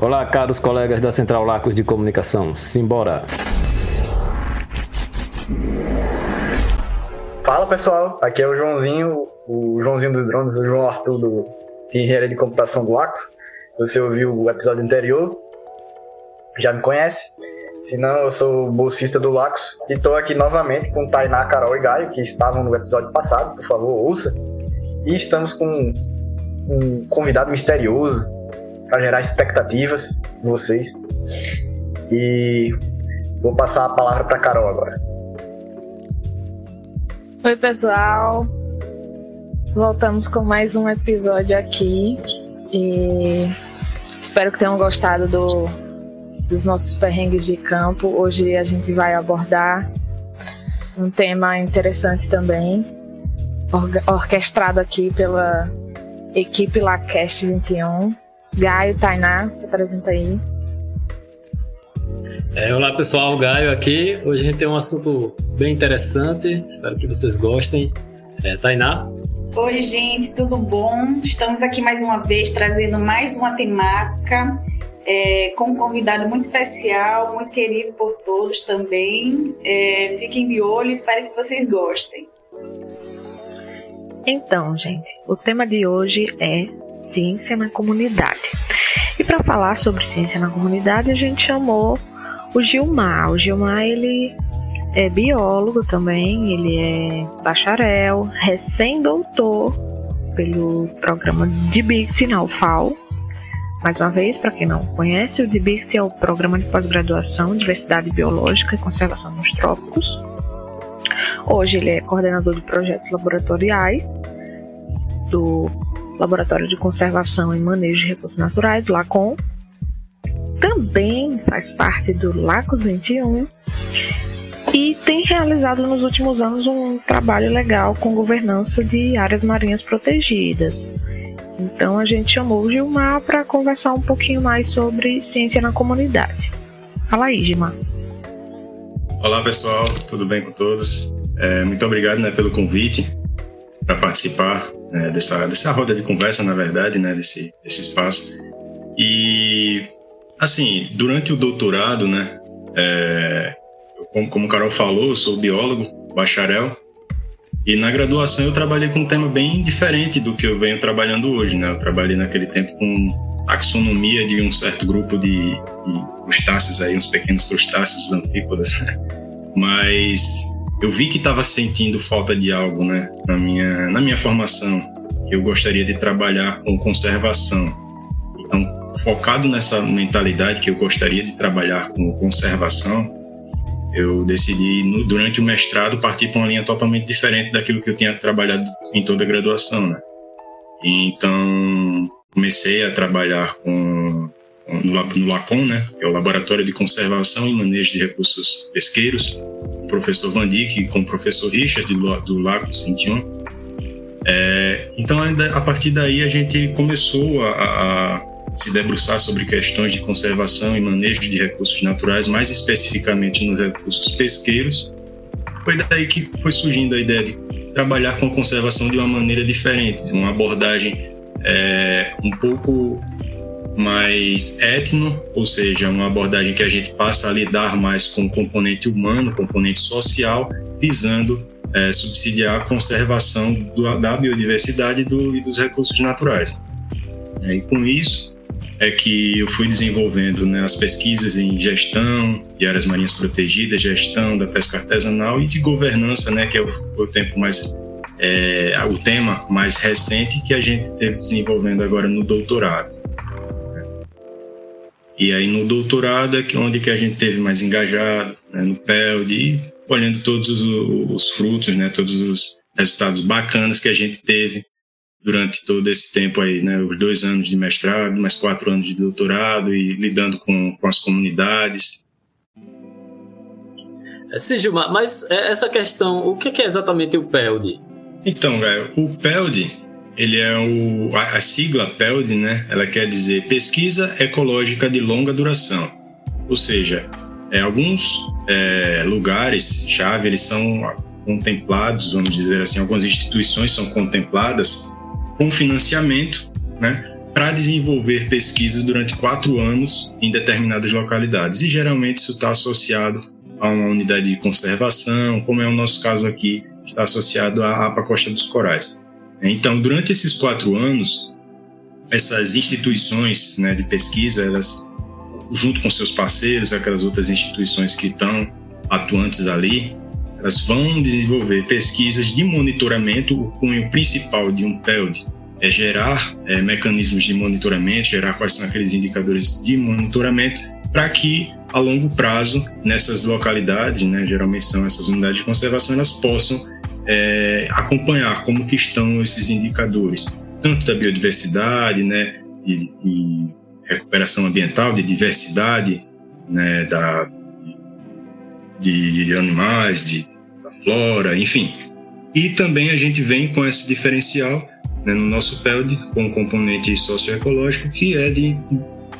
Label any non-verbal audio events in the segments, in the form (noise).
Olá, caros colegas da Central Lacos de Comunicação. Simbora! Fala pessoal, aqui é o Joãozinho, o Joãozinho dos Drones, o João Arthur do Engenharia de Computação do Lacos. Você ouviu o episódio anterior, já me conhece. Se não, eu sou bolsista do Lacos e estou aqui novamente com Tainá, Carol e Gaio, que estavam no episódio passado, por favor, ouça. E estamos com um convidado misterioso para gerar expectativas em vocês. E vou passar a palavra para Carol agora. Oi, pessoal. Voltamos com mais um episódio aqui e espero que tenham gostado do, dos nossos perrengues de campo. Hoje a gente vai abordar um tema interessante também, orquestrado aqui pela equipe LaCast 21. Gaio, Tainá, se apresenta aí. É, olá pessoal, Gaio aqui. Hoje a gente tem um assunto bem interessante, espero que vocês gostem. É, Tainá? Oi, gente, tudo bom? Estamos aqui mais uma vez trazendo mais uma temática é, com um convidado muito especial, muito querido por todos também. É, fiquem de olho, espero que vocês gostem. Então, gente, o tema de hoje é ciência na comunidade. E para falar sobre ciência na comunidade, a gente chamou o Gilmar. O Gilmar, ele é biólogo também, ele é bacharel, recém-doutor pelo programa de BICT na UFAL. Mais uma vez, para quem não conhece, o DBICT é o Programa de Pós-Graduação em Diversidade Biológica e Conservação nos Trópicos. Hoje ele é coordenador de projetos laboratoriais do Laboratório de Conservação e Manejo de Recursos Naturais, LACON. Também faz parte do LACOS 21 e tem realizado nos últimos anos um trabalho legal com governança de áreas marinhas protegidas. Então a gente chamou o Gilmar para conversar um pouquinho mais sobre ciência na comunidade. Fala aí, Gilmar. Olá pessoal, tudo bem com todos? É, muito obrigado né, pelo convite para participar né, dessa, dessa roda de conversa, na verdade, né, desse, desse espaço. E, assim, durante o doutorado, né, é, como, como o Carol falou, eu sou biólogo, bacharel, e na graduação eu trabalhei com um tema bem diferente do que eu venho trabalhando hoje, né? Eu trabalhei naquele tempo com taxonomia de um certo grupo de, de crustáceos aí, uns pequenos crustáceos anfípodas. Né? Mas eu vi que estava sentindo falta de algo, né, na minha, na minha formação, eu gostaria de trabalhar com conservação. Então, focado nessa mentalidade que eu gostaria de trabalhar com conservação, eu decidi, no, durante o mestrado, partir para uma linha totalmente diferente daquilo que eu tinha trabalhado em toda a graduação, né? Então, comecei a trabalhar com, no, no LACON, né? Que é o Laboratório de Conservação e Manejo de Recursos Pesqueiros, professor Van Dijk com o professor Richard do, do Lagos 21. É, então, a partir daí, a gente começou a, a se debruçar sobre questões de conservação e manejo de recursos naturais, mais especificamente nos recursos pesqueiros. Foi daí que foi surgindo a ideia de trabalhar com a conservação de uma maneira diferente, uma abordagem é, um pouco mais etno, ou seja, uma abordagem que a gente passa a lidar mais com o componente humano, componente social, visando é, subsidiar a conservação do, da biodiversidade do, e dos recursos naturais. E com isso, é que eu fui desenvolvendo né, as pesquisas em gestão de áreas marinhas protegidas, gestão da pesca artesanal e de governança, né, que é o, o tempo mais é, o tema mais recente que a gente teve desenvolvendo agora no doutorado. E aí no doutorado é que onde que a gente teve mais engajado, né, no PELD, e olhando todos os, os frutos, né, todos os resultados bacanas que a gente teve durante todo esse tempo aí, né? Os dois anos de mestrado, mais quatro anos de doutorado e lidando com, com as comunidades. Sim, Gilmar, mas é, essa questão, o que é exatamente o PELD? Então, velho, o PELD, ele é o, a, a sigla PELD, né? Ela quer dizer Pesquisa Ecológica de Longa Duração. Ou seja, é, alguns é, lugares chave eles são contemplados, vamos dizer assim, algumas instituições são contempladas com financiamento, né, para desenvolver pesquisas durante quatro anos em determinadas localidades. E geralmente isso está associado a uma unidade de conservação, como é o nosso caso aqui, está associado à APA Costa dos Corais. Então, durante esses quatro anos, essas instituições né, de pesquisa, elas, junto com seus parceiros, aquelas outras instituições que estão atuantes ali, elas vão desenvolver pesquisas de monitoramento. O cunho principal de um PELD é gerar é, mecanismos de monitoramento, gerar quais são aqueles indicadores de monitoramento, para que a longo prazo, nessas localidades, né, geralmente são essas unidades de conservação, elas possam é, acompanhar como que estão esses indicadores, tanto da biodiversidade, né, e, e recuperação ambiental, de diversidade, né, da, de animais, de, da flora, enfim. E também a gente vem com esse diferencial né, no nosso PELD, com um componente socioecológico, que é de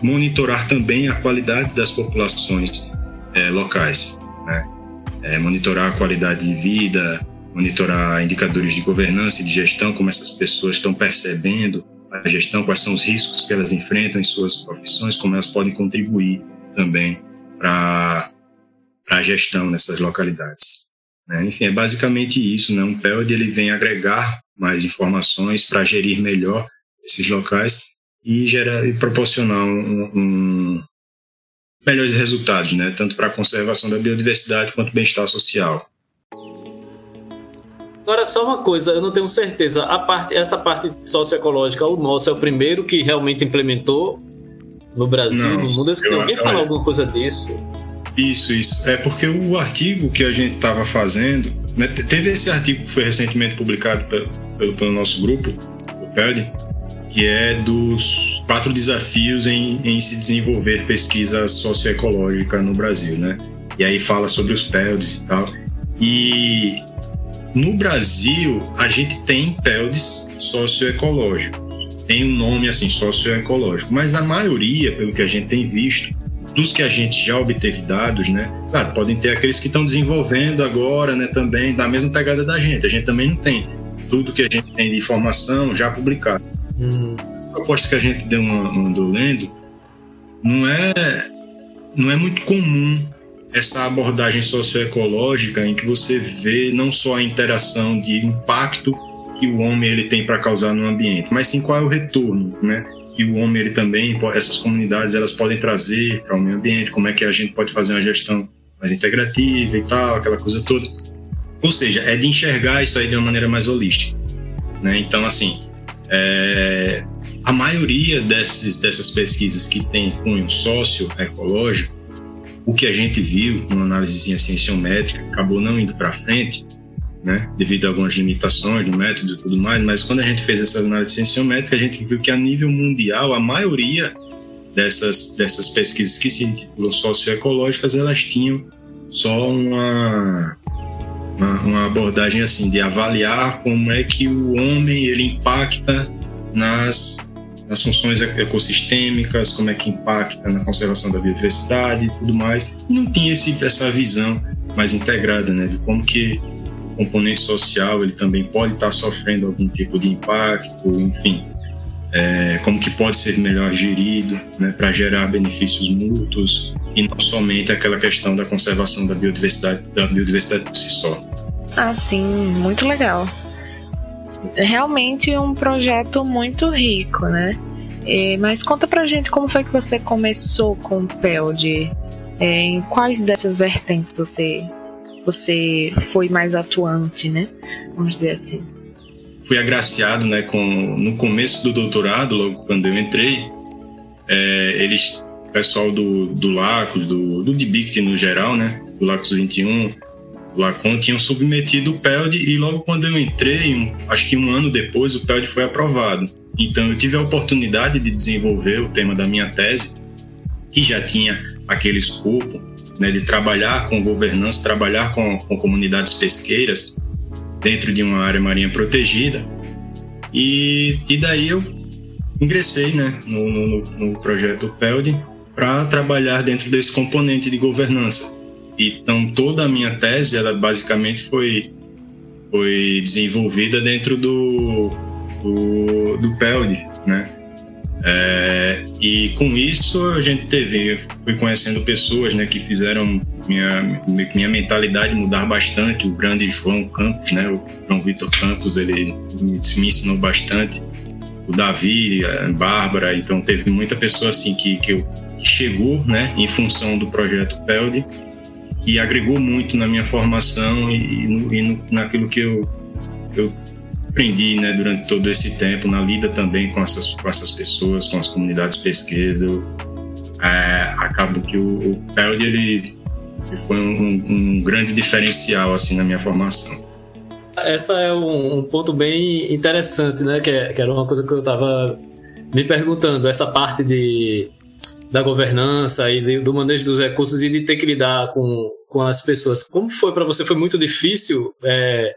monitorar também a qualidade das populações é, locais. Né? É, monitorar a qualidade de vida, monitorar indicadores de governança e de gestão, como essas pessoas estão percebendo a gestão, quais são os riscos que elas enfrentam em suas profissões, como elas podem contribuir também para a gestão nessas localidades. Né? Enfim, é basicamente isso. Né? Um PELD ele vem agregar mais informações para gerir melhor esses locais e, gerar, e proporcionar um, um melhores resultados, né? tanto para a conservação da biodiversidade quanto bem-estar social. Agora, só uma coisa, eu não tenho certeza. A parte, essa parte socioecológica, o nosso é o primeiro que realmente implementou no Brasil, não, no mundo. Eu, alguém eu, falou alguma coisa disso? Isso, isso. É porque o artigo que a gente estava fazendo, né, teve esse artigo que foi recentemente publicado pelo, pelo, pelo nosso grupo, o PED, que é dos quatro desafios em, em se desenvolver pesquisa socioecológica no Brasil, né? E aí fala sobre os PELDs e tal. E no Brasil, a gente tem PELDs socioecológicos. Tem um nome assim, socioecológico. Mas a maioria, pelo que a gente tem visto, dos que a gente já obteve dados, né? Claro, podem ter aqueles que estão desenvolvendo agora, né? Também da mesma pegada da gente. A gente também não tem tudo que a gente tem de informação já publicado. Hum. As propostas que a gente deu uma, andou lendo não é não é muito comum essa abordagem socioecológica em que você vê não só a interação de impacto que o homem ele tem para causar no ambiente, mas sim qual é o retorno, né? Que o homem ele também, essas comunidades elas podem trazer para o meio ambiente, como é que a gente pode fazer uma gestão mais integrativa e tal, aquela coisa toda. Ou seja, é de enxergar isso aí de uma maneira mais holística, né? Então assim, é, a maioria desses, dessas pesquisas que tem cunho socioecológico o que a gente viu numa análise cienciométrica acabou não indo para frente, né, devido a algumas limitações do método e tudo mais, mas quando a gente fez essa análise cienciométrica, a gente viu que a nível mundial, a maioria dessas, dessas pesquisas que se intitulam socioecológicas, elas tinham só uma, uma, uma abordagem assim, de avaliar como é que o homem ele impacta nas nas funções ecossistêmicas, como é que impacta na conservação da biodiversidade e tudo mais. E não tinha esse, essa visão mais integrada, né, de como que o componente social ele também pode estar sofrendo algum tipo de impacto, enfim, é, como que pode ser melhor gerido, né, para gerar benefícios mútuos e não somente aquela questão da conservação da biodiversidade, da biodiversidade por si só. Ah, sim, muito legal realmente um projeto muito rico, né? É, mas conta pra gente como foi que você começou com o PELD, é, em quais dessas vertentes você, você foi mais atuante, né? Vamos dizer assim. Fui agraciado, né, com, no começo do doutorado, logo quando eu entrei, é, eles, pessoal do, do LACOS, do, do DBICT no geral, né, do LACOS 21, Lacon tinham submetido o PELD e logo quando eu entrei, um, acho que um ano depois, o PELD foi aprovado. Então eu tive a oportunidade de desenvolver o tema da minha tese, que já tinha aquele escopo né, de trabalhar com governança, trabalhar com, com comunidades pesqueiras dentro de uma área marinha protegida. E, e daí eu ingressei né, no, no, no projeto PELD para trabalhar dentro desse componente de governança. Então toda a minha tese, ela basicamente foi foi desenvolvida dentro do do, do PELD, né? É, e com isso a gente teve, fui conhecendo pessoas né, que fizeram minha, minha mentalidade mudar bastante. O grande João Campos, né, o João Vitor Campos, ele me, ensinou bastante. O Davi, a Bárbara, então teve muita pessoa assim que, que, eu, chegou né, em função do projeto PELD, que agregou muito na minha formação e, no, e no, naquilo que eu, eu aprendi né, durante todo esse tempo, na lida também com essas, com essas pessoas, com as comunidades pesquisas, é, acabo que o, o PELD ele, ele foi um, um, grande diferencial assim na minha formação. Essa é um, um ponto bem interessante, né? Que, é, que era uma coisa que eu estava me perguntando, essa parte de, da governança e do manejo dos recursos e de ter que lidar com, com as pessoas. Como foi para você? Foi muito difícil é,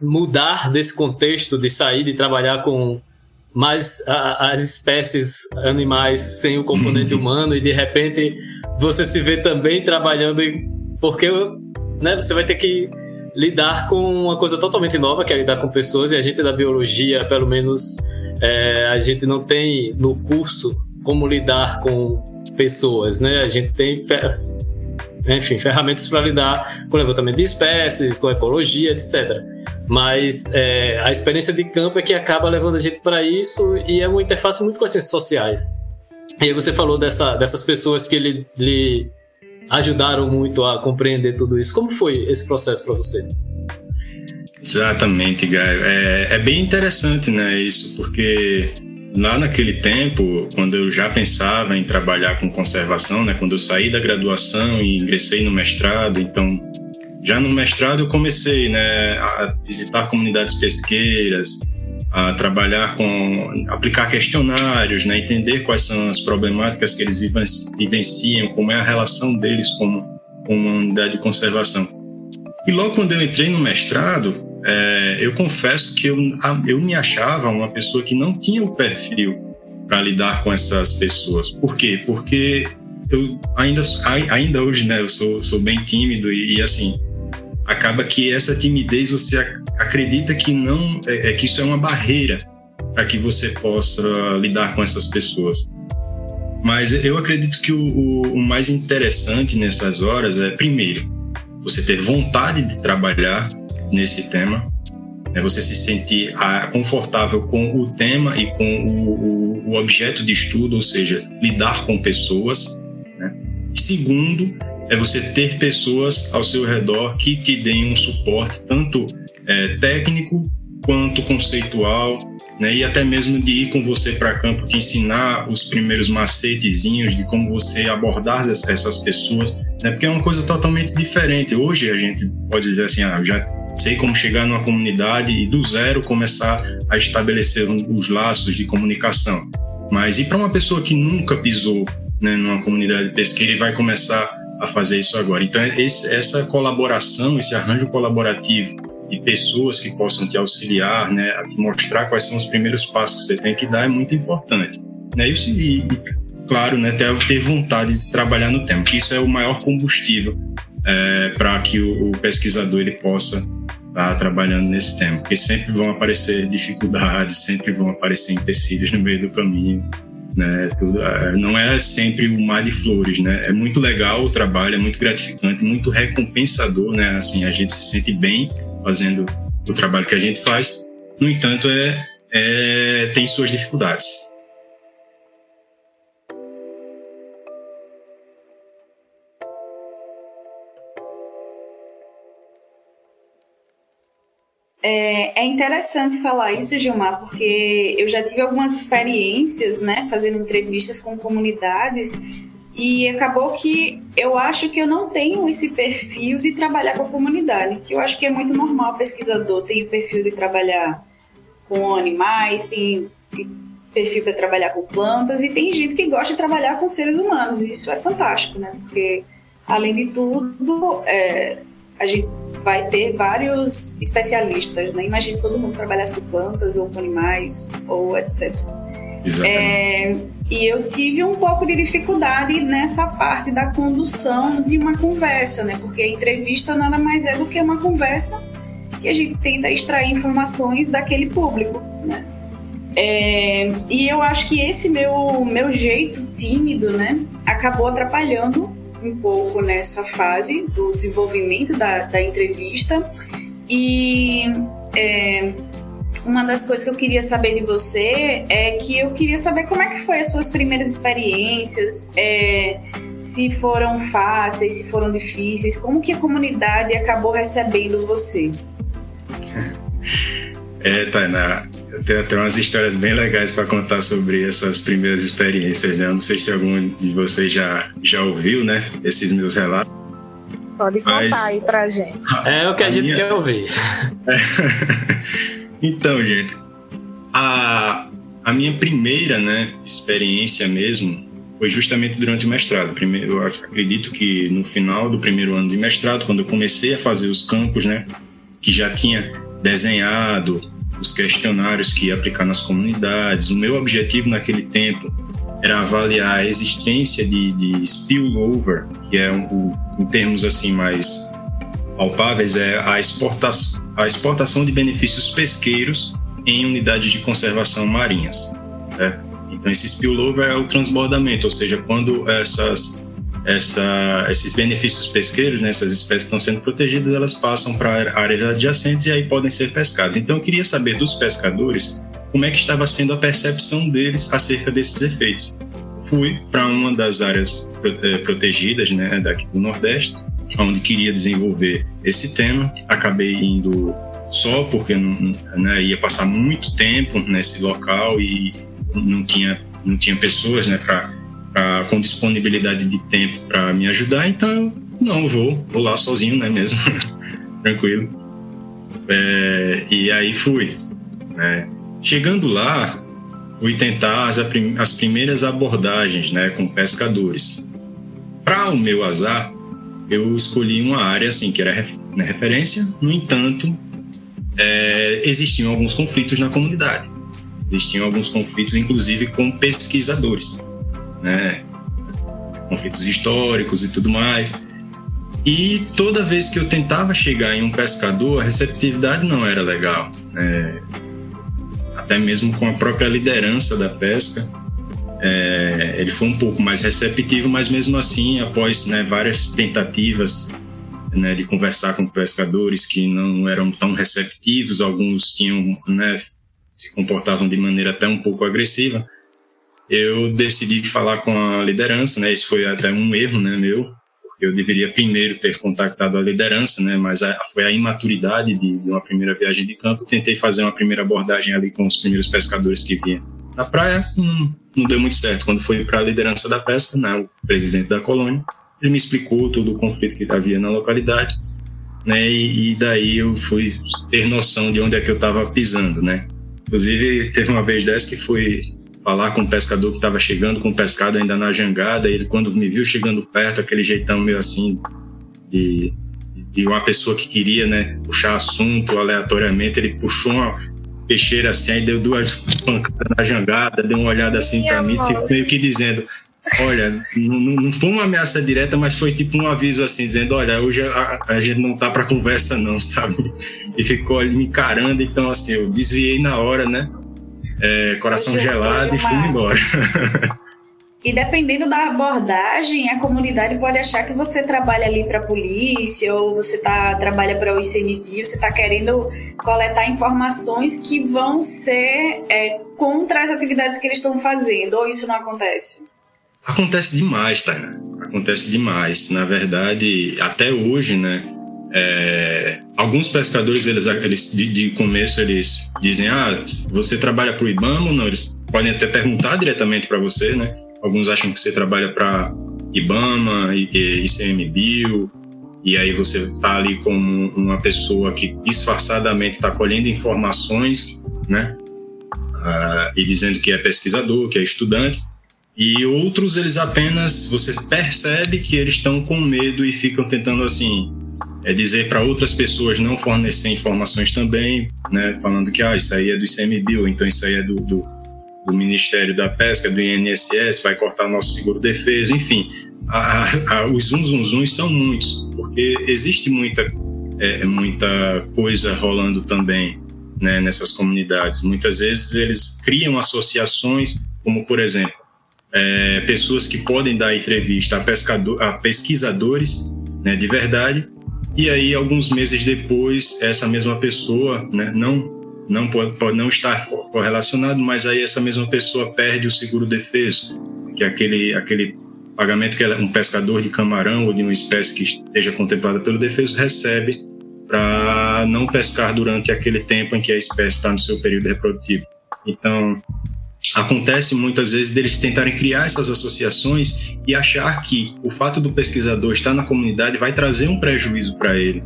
mudar desse contexto de sair de trabalhar com mais a, as espécies animais sem o componente uhum. humano e de repente você se vê também trabalhando em, porque né, você vai ter que lidar com uma coisa totalmente nova que é lidar com pessoas e a gente da biologia pelo menos é, a gente não tem no curso como lidar com pessoas né a gente tem enfim, ferramentas para lidar com levantamento de espécies, com ecologia, etc. Mas é, a experiência de campo é que acaba levando a gente para isso e é uma interface muito com as ciências sociais. E aí você falou dessa, dessas pessoas que lhe, lhe ajudaram muito a compreender tudo isso. Como foi esse processo para você? Exatamente, Gaio. É, é bem interessante, né, isso, porque Lá naquele tempo, quando eu já pensava em trabalhar com conservação, né, quando eu saí da graduação e ingressei no mestrado, então já no mestrado eu comecei né, a visitar comunidades pesqueiras, a trabalhar com aplicar questionários, né, entender quais são as problemáticas que eles vivenciam, como é a relação deles com, com uma unidade de conservação. E logo quando eu entrei no mestrado, é, eu confesso que eu, eu me achava uma pessoa que não tinha o perfil para lidar com essas pessoas. Por quê? Porque eu ainda, ainda hoje, né, eu sou, sou bem tímido e, e assim, acaba que essa timidez você acredita que não é, é que isso é uma barreira para que você possa lidar com essas pessoas. Mas eu acredito que o, o, o mais interessante nessas horas é, primeiro, você ter vontade de trabalhar nesse tema, né? você se sentir ah, confortável com o tema e com o, o, o objeto de estudo, ou seja, lidar com pessoas. Né? Segundo, é você ter pessoas ao seu redor que te deem um suporte, tanto é, técnico quanto conceitual, né? e até mesmo de ir com você para campo, te ensinar os primeiros macetezinhos de como você abordar essas pessoas, né? porque é uma coisa totalmente diferente. Hoje a gente pode dizer assim, ah, já sei como chegar numa comunidade e do zero começar a estabelecer os laços de comunicação. Mas e para uma pessoa que nunca pisou né, numa comunidade pesqueira e vai começar a fazer isso agora? Então, esse, essa colaboração, esse arranjo colaborativo e pessoas que possam te auxiliar, né, a te mostrar quais são os primeiros passos que você tem que dar é muito importante. Né? E, e claro, né, ter, ter vontade de trabalhar no tema, que isso é o maior combustível é, para que o, o pesquisador ele possa tá trabalhando nesse tema, porque sempre vão aparecer dificuldades, sempre vão aparecer empecilhos (laughs) no meio do caminho, né? Tudo, é, não é sempre um mar de flores, né? É muito legal o trabalho, é muito gratificante, muito recompensador, né? Assim, a gente se sente bem fazendo o trabalho que a gente faz. No entanto, é, é tem suas dificuldades. É, é, interessante falar isso, Gilmar, porque eu já tive algumas experiências, né, fazendo entrevistas com comunidades e acabou que eu acho que eu não tenho esse perfil de trabalhar com a comunidade, que eu acho que é muito normal o pesquisador tem o perfil de trabalhar com animais, tem perfil para trabalhar com plantas e tem gente que gosta de trabalhar com seres humanos. E isso é fantástico, né? Porque além de tudo, é, a gente vai ter vários especialistas, né? Imagina se todo mundo trabalhasse com plantas ou com animais ou etc. Exatamente. É, e eu tive um pouco de dificuldade nessa parte da condução de uma conversa, né? Porque a entrevista nada mais é do que uma conversa que a gente tenta extrair informações daquele público, né? É, e eu acho que esse meu, meu jeito tímido, né, acabou atrapalhando um pouco nessa fase do desenvolvimento da, da entrevista. E é, uma das coisas que eu queria saber de você é que eu queria saber como é que foi as suas primeiras experiências, é, se foram fáceis, se foram difíceis, como que a comunidade acabou recebendo você? (laughs) É, Tainá, eu tenho até umas histórias bem legais para contar sobre essas primeiras experiências, né? Eu não sei se algum de vocês já, já ouviu, né? Esses meus relatos. Pode contar Mas... aí pra gente. É o que a, a gente minha... quer ouvir. (laughs) então, gente, a, a minha primeira né, experiência mesmo foi justamente durante o mestrado. Primeiro, eu acredito que no final do primeiro ano de mestrado, quando eu comecei a fazer os campos, né, que já tinha desenhado os questionários que ia aplicar nas comunidades. O meu objetivo naquele tempo era avaliar a existência de, de spillover, que é um, em termos assim mais palpáveis, é a exportação, a exportação de benefícios pesqueiros em unidades de conservação marinhas. Certo? Então, esse spillover é o transbordamento, ou seja, quando essas, essa, esses benefícios pesqueiros, né, essas espécies que estão sendo protegidas, elas passam para áreas adjacentes e aí podem ser pescadas. Então, eu queria saber dos pescadores como é que estava sendo a percepção deles acerca desses efeitos. Fui para uma das áreas eh, protegidas né, daqui do Nordeste, onde queria desenvolver esse tema. Acabei indo só porque não, né, ia passar muito tempo nesse local e não tinha, não tinha pessoas né, pra, com disponibilidade de tempo para me ajudar, então não vou, vou lá sozinho, né mesmo, (laughs) tranquilo. É, e aí fui. Né. Chegando lá, fui tentar as, as primeiras abordagens né, com pescadores. Para o meu azar, eu escolhi uma área assim que era né, referência, no entanto, é, existiam alguns conflitos na comunidade. Existiam alguns conflitos, inclusive com pesquisadores, né? conflitos históricos e tudo mais. E toda vez que eu tentava chegar em um pescador, a receptividade não era legal. Né? Até mesmo com a própria liderança da pesca, é, ele foi um pouco mais receptivo, mas mesmo assim, após né, várias tentativas né, de conversar com pescadores que não eram tão receptivos, alguns tinham né, se comportavam de maneira até um pouco agressiva, eu decidi falar com a liderança, né? Isso foi até um erro, né, meu. Eu deveria primeiro ter contactado a liderança, né? Mas a, foi a imaturidade de, de, uma primeira viagem de campo. Tentei fazer uma primeira abordagem ali com os primeiros pescadores que vinham na praia, não, não deu muito certo. Quando foi para a liderança da pesca, né, o presidente da colônia, ele me explicou todo o conflito que havia na localidade, né? E, e daí eu fui ter noção de onde é que eu estava pisando, né? Inclusive, teve uma vez dessa que fui falar com um pescador que estava chegando com o pescado ainda na jangada. E ele, quando me viu chegando perto, aquele jeitão meio assim, de, de uma pessoa que queria né, puxar assunto aleatoriamente, ele puxou uma peixeira assim, aí deu duas pancadas na jangada, deu uma olhada assim para mim, tipo, meio que dizendo: Olha, não, não, foi uma ameaça direta, mas foi tipo um aviso assim, dizendo: Olha, hoje a, a gente não tá para conversa, não, (laughs) sabe? E ficou ali me encarando, então assim, eu desviei na hora, né? É, coração gelado e fui embora. (laughs) E dependendo da abordagem, a comunidade pode achar que você trabalha ali para a polícia ou você tá, trabalha para o ICMBio, você está querendo coletar informações que vão ser é, contra as atividades que eles estão fazendo, ou isso não acontece? Acontece demais, tá? Acontece demais. Na verdade, até hoje, né? É, alguns pescadores, eles, eles de, de, começo, eles dizem: Ah, você trabalha para o IBAMA não? Eles podem até perguntar diretamente para você, né? Alguns acham que você trabalha para IBAMA, ICMBio, e aí você está ali como uma pessoa que disfarçadamente está colhendo informações, né? Ah, e dizendo que é pesquisador, que é estudante. E outros, eles apenas, você percebe que eles estão com medo e ficam tentando, assim, é dizer para outras pessoas não fornecer informações também, né? Falando que, ah, isso aí é do ICMBio, então isso aí é do, do, do Ministério da Pesca, do INSS, vai cortar nosso seguro-defesa, enfim. A, a, os zum, zum, zum são muitos, porque existe muita, é, muita coisa rolando também né, nessas comunidades. Muitas vezes eles criam associações, como por exemplo, é, pessoas que podem dar entrevista a, pescador, a pesquisadores né, de verdade, e aí alguns meses depois essa mesma pessoa, né, não não pode, pode não estar correlacionado, mas aí essa mesma pessoa perde o seguro defeso, que é aquele aquele pagamento que um pescador de camarão ou de uma espécie que esteja contemplada pelo defeso recebe para não pescar durante aquele tempo em que a espécie está no seu período reprodutivo. Então, acontece muitas vezes deles tentarem criar essas associações e achar que o fato do pesquisador estar na comunidade vai trazer um prejuízo para ele,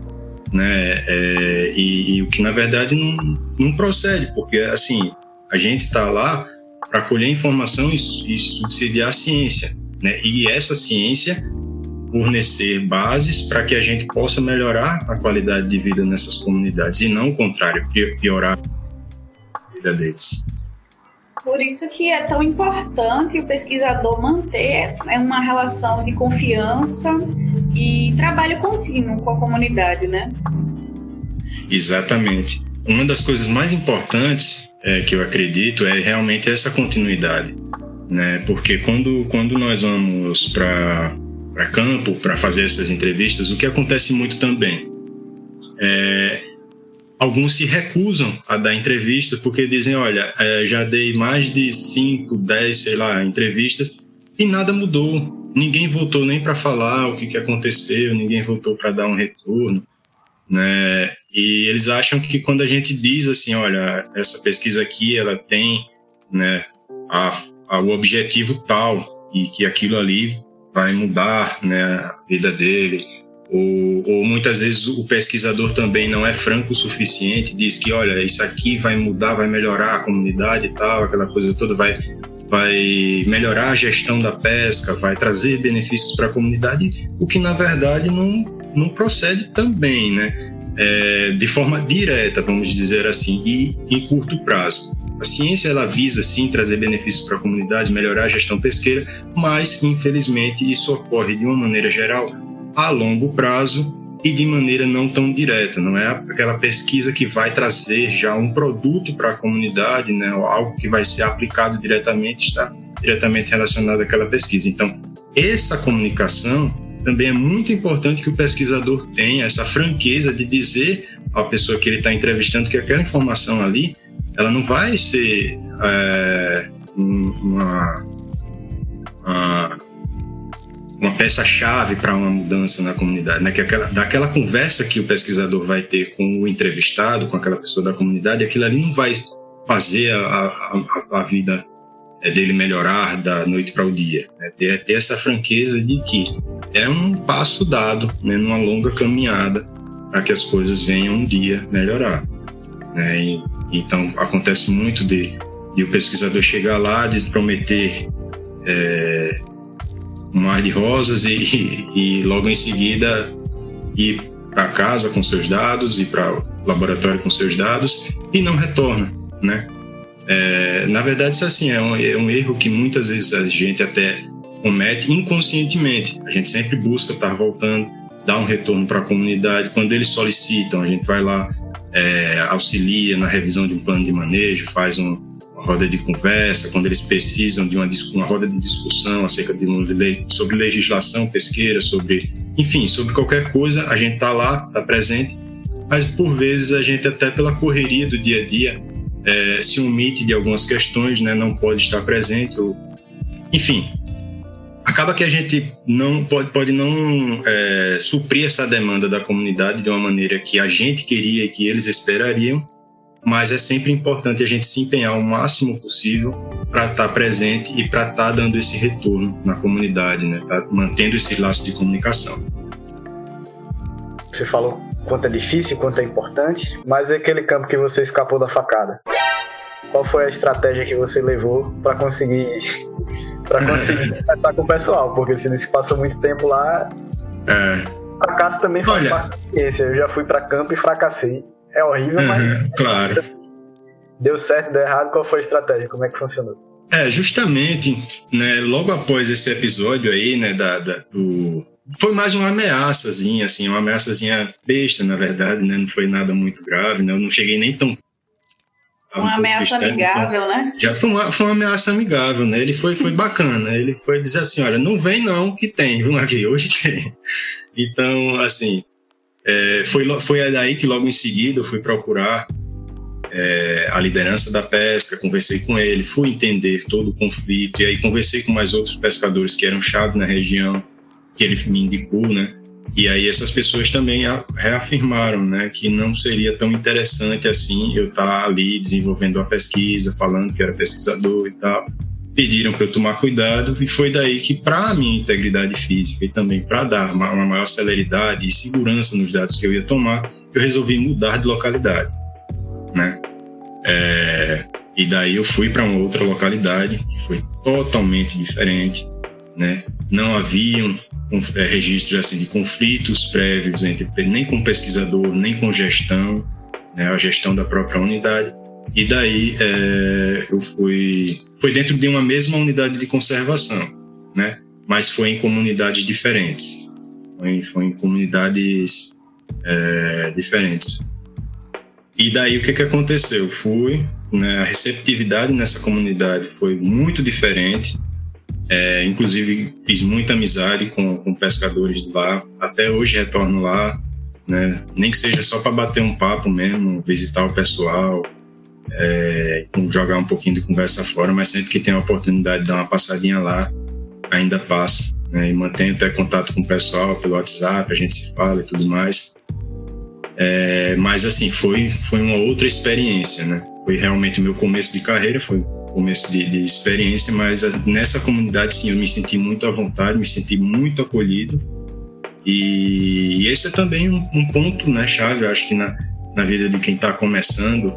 né? É, e, e, o que na verdade não, não procede, porque assim a gente está lá para colher informação e, e subsidiar a ciência, né? E essa ciência fornecer bases para que a gente possa melhorar a qualidade de vida nessas comunidades e não o contrário, piorar a vida deles. Por isso que é tão importante o pesquisador manter né, uma relação de confiança e trabalho contínuo com a comunidade, né? Exatamente. Uma das coisas mais importantes é, que eu acredito é realmente essa continuidade, né? Porque quando quando nós vamos para para campo para fazer essas entrevistas, o que acontece muito também é alguns se recusam a dar entrevistas porque dizem, olha, é, já dei mais de 5, 10, sei lá, entrevistas e nada mudou. Ninguém voltou nem para falar o que, que aconteceu, ninguém voltou para dar um retorno, né? E eles acham que quando a gente diz assim, olha, essa pesquisa aqui ela tem, né, a, a, o objetivo tal e que aquilo ali vai mudar né, a vida dele. Ou, ou, muitas vezes o pesquisador também não é franco o suficiente, diz que, olha, isso aqui vai mudar, vai melhorar a comunidade e tal, aquela coisa toda, vai, vai melhorar a gestão da pesca, vai trazer benefícios para a comunidade, o que na verdade não, não procede também, né? É, de forma direta, vamos dizer assim, e em curto prazo. A ciência ela visa sim trazer benefícios para a comunidade, melhorar a gestão pesqueira, mas infelizmente isso ocorre de uma maneira geral a longo prazo e de maneira não tão direta. Não é aquela pesquisa que vai trazer já um produto para a comunidade, né, ou algo que vai ser aplicado diretamente, está diretamente relacionado àquela pesquisa. Então, essa comunicação também é muito importante que o pesquisador tenha essa franqueza de dizer à pessoa que ele está entrevistando que aquela informação ali ela não vai ser é, uma, uma, uma peça-chave para uma mudança na comunidade, né? Que aquela, daquela conversa que o pesquisador vai ter com o entrevistado, com aquela pessoa da comunidade, aquilo ali não vai fazer a, a, a vida é, dele melhorar da noite para o dia. Né? Ter, ter essa franqueza de que é um passo dado né, numa longa caminhada para que as coisas venham um dia melhorar. Né? E, então, acontece muito de, de o pesquisador chegar lá, de prometer é, um mar de rosas e, e, logo em seguida ir para casa com seus dados e para o laboratório com seus dados e não retorna, né? É, na verdade, isso é assim, é um, é um, erro que muitas vezes a gente até comete inconscientemente. A gente sempre busca estar voltando, dar um retorno para a comunidade. Quando eles solicitam, a gente vai lá, é, auxilia na revisão de um plano de manejo, faz um, roda de conversa, quando eles precisam de uma, uma roda de discussão acerca de sobre legislação pesqueira, sobre, enfim, sobre qualquer coisa, a gente está lá, está presente, mas por vezes a gente até pela correria do dia a dia é, se omite de algumas questões, né, não pode estar presente, ou, enfim, acaba que a gente não pode, pode não é, suprir essa demanda da comunidade de uma maneira que a gente queria e que eles esperariam, mas é sempre importante a gente se empenhar o máximo possível para estar tá presente e para estar tá dando esse retorno na comunidade, né? Tá mantendo esse laço de comunicação. Você falou quanto é difícil, quanto é importante, mas é aquele campo que você escapou da facada. Qual foi a estratégia que você levou para conseguir (laughs) para conseguir (laughs) estar com o pessoal, porque se você passou muito tempo lá. É. Fracasso também faz Olha, parte da experiência. Eu já fui para campo e fracassei. É horrível, uhum, mas. Claro. Deu certo, deu errado, qual foi a estratégia? Como é que funcionou? É, justamente, né, logo após esse episódio aí, né, da, da do... Foi mais uma ameaçazinha, assim, uma ameaçazinha besta, na verdade, né, não foi nada muito grave, né, eu não cheguei nem tão Uma ameaça amigável, né? Já foi uma, foi uma ameaça amigável, né? Ele foi, foi (laughs) bacana. Ele foi dizer assim: olha, não vem não, que tem, viu? Aqui, hoje tem. Então, assim, é, foi, foi daí que logo em seguida eu fui procurar é, a liderança da pesca, conversei com ele, fui entender todo o conflito, e aí conversei com mais outros pescadores que eram chave na região, que ele me indicou, né? E aí essas pessoas também reafirmaram, né, que não seria tão interessante assim eu estar ali desenvolvendo a pesquisa, falando que era pesquisador e tal. Pediram para eu tomar cuidado e foi daí que, para a minha integridade física e também para dar uma, uma maior celeridade e segurança nos dados que eu ia tomar, eu resolvi mudar de localidade, né? É, e daí eu fui para uma outra localidade que foi totalmente diferente, né? Não haviam é, registros assim, de conflitos prévios entre nem com pesquisador, nem com gestão, né, a gestão da própria unidade. E daí é, eu fui, foi dentro de uma mesma unidade de conservação, né? Mas foi em comunidades diferentes, foi, foi em comunidades é, diferentes. E daí o que que aconteceu? Eu fui, né, a receptividade nessa comunidade foi muito diferente é, inclusive, fiz muita amizade com, com pescadores de lá. Até hoje retorno lá, né? nem que seja só para bater um papo mesmo, visitar o pessoal, é, jogar um pouquinho de conversa fora, mas sempre que tem a oportunidade de dar uma passadinha lá, ainda passo. Né? E mantenho até contato com o pessoal pelo WhatsApp, a gente se fala e tudo mais. É, mas assim, foi, foi uma outra experiência, né? Foi realmente o meu começo de carreira, foi começo de, de, experiência, mas nessa comunidade sim eu me senti muito à vontade, me senti muito acolhido e, esse é também um, um ponto, né, chave, eu acho que na, na vida de quem está começando,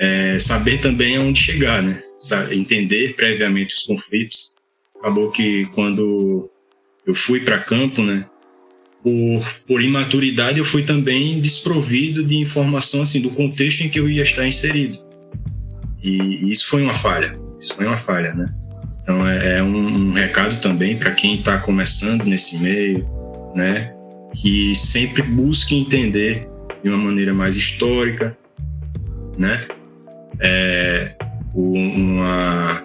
é saber também aonde chegar, né, entender previamente os conflitos. Acabou que quando eu fui para campo, né, por, por imaturidade eu fui também desprovido de informação assim do contexto em que eu ia estar inserido. E isso foi uma falha. Isso foi uma falha, né? Então é, é um, um recado também para quem está começando nesse meio, né? Que sempre busque entender de uma maneira mais histórica, né? É, uma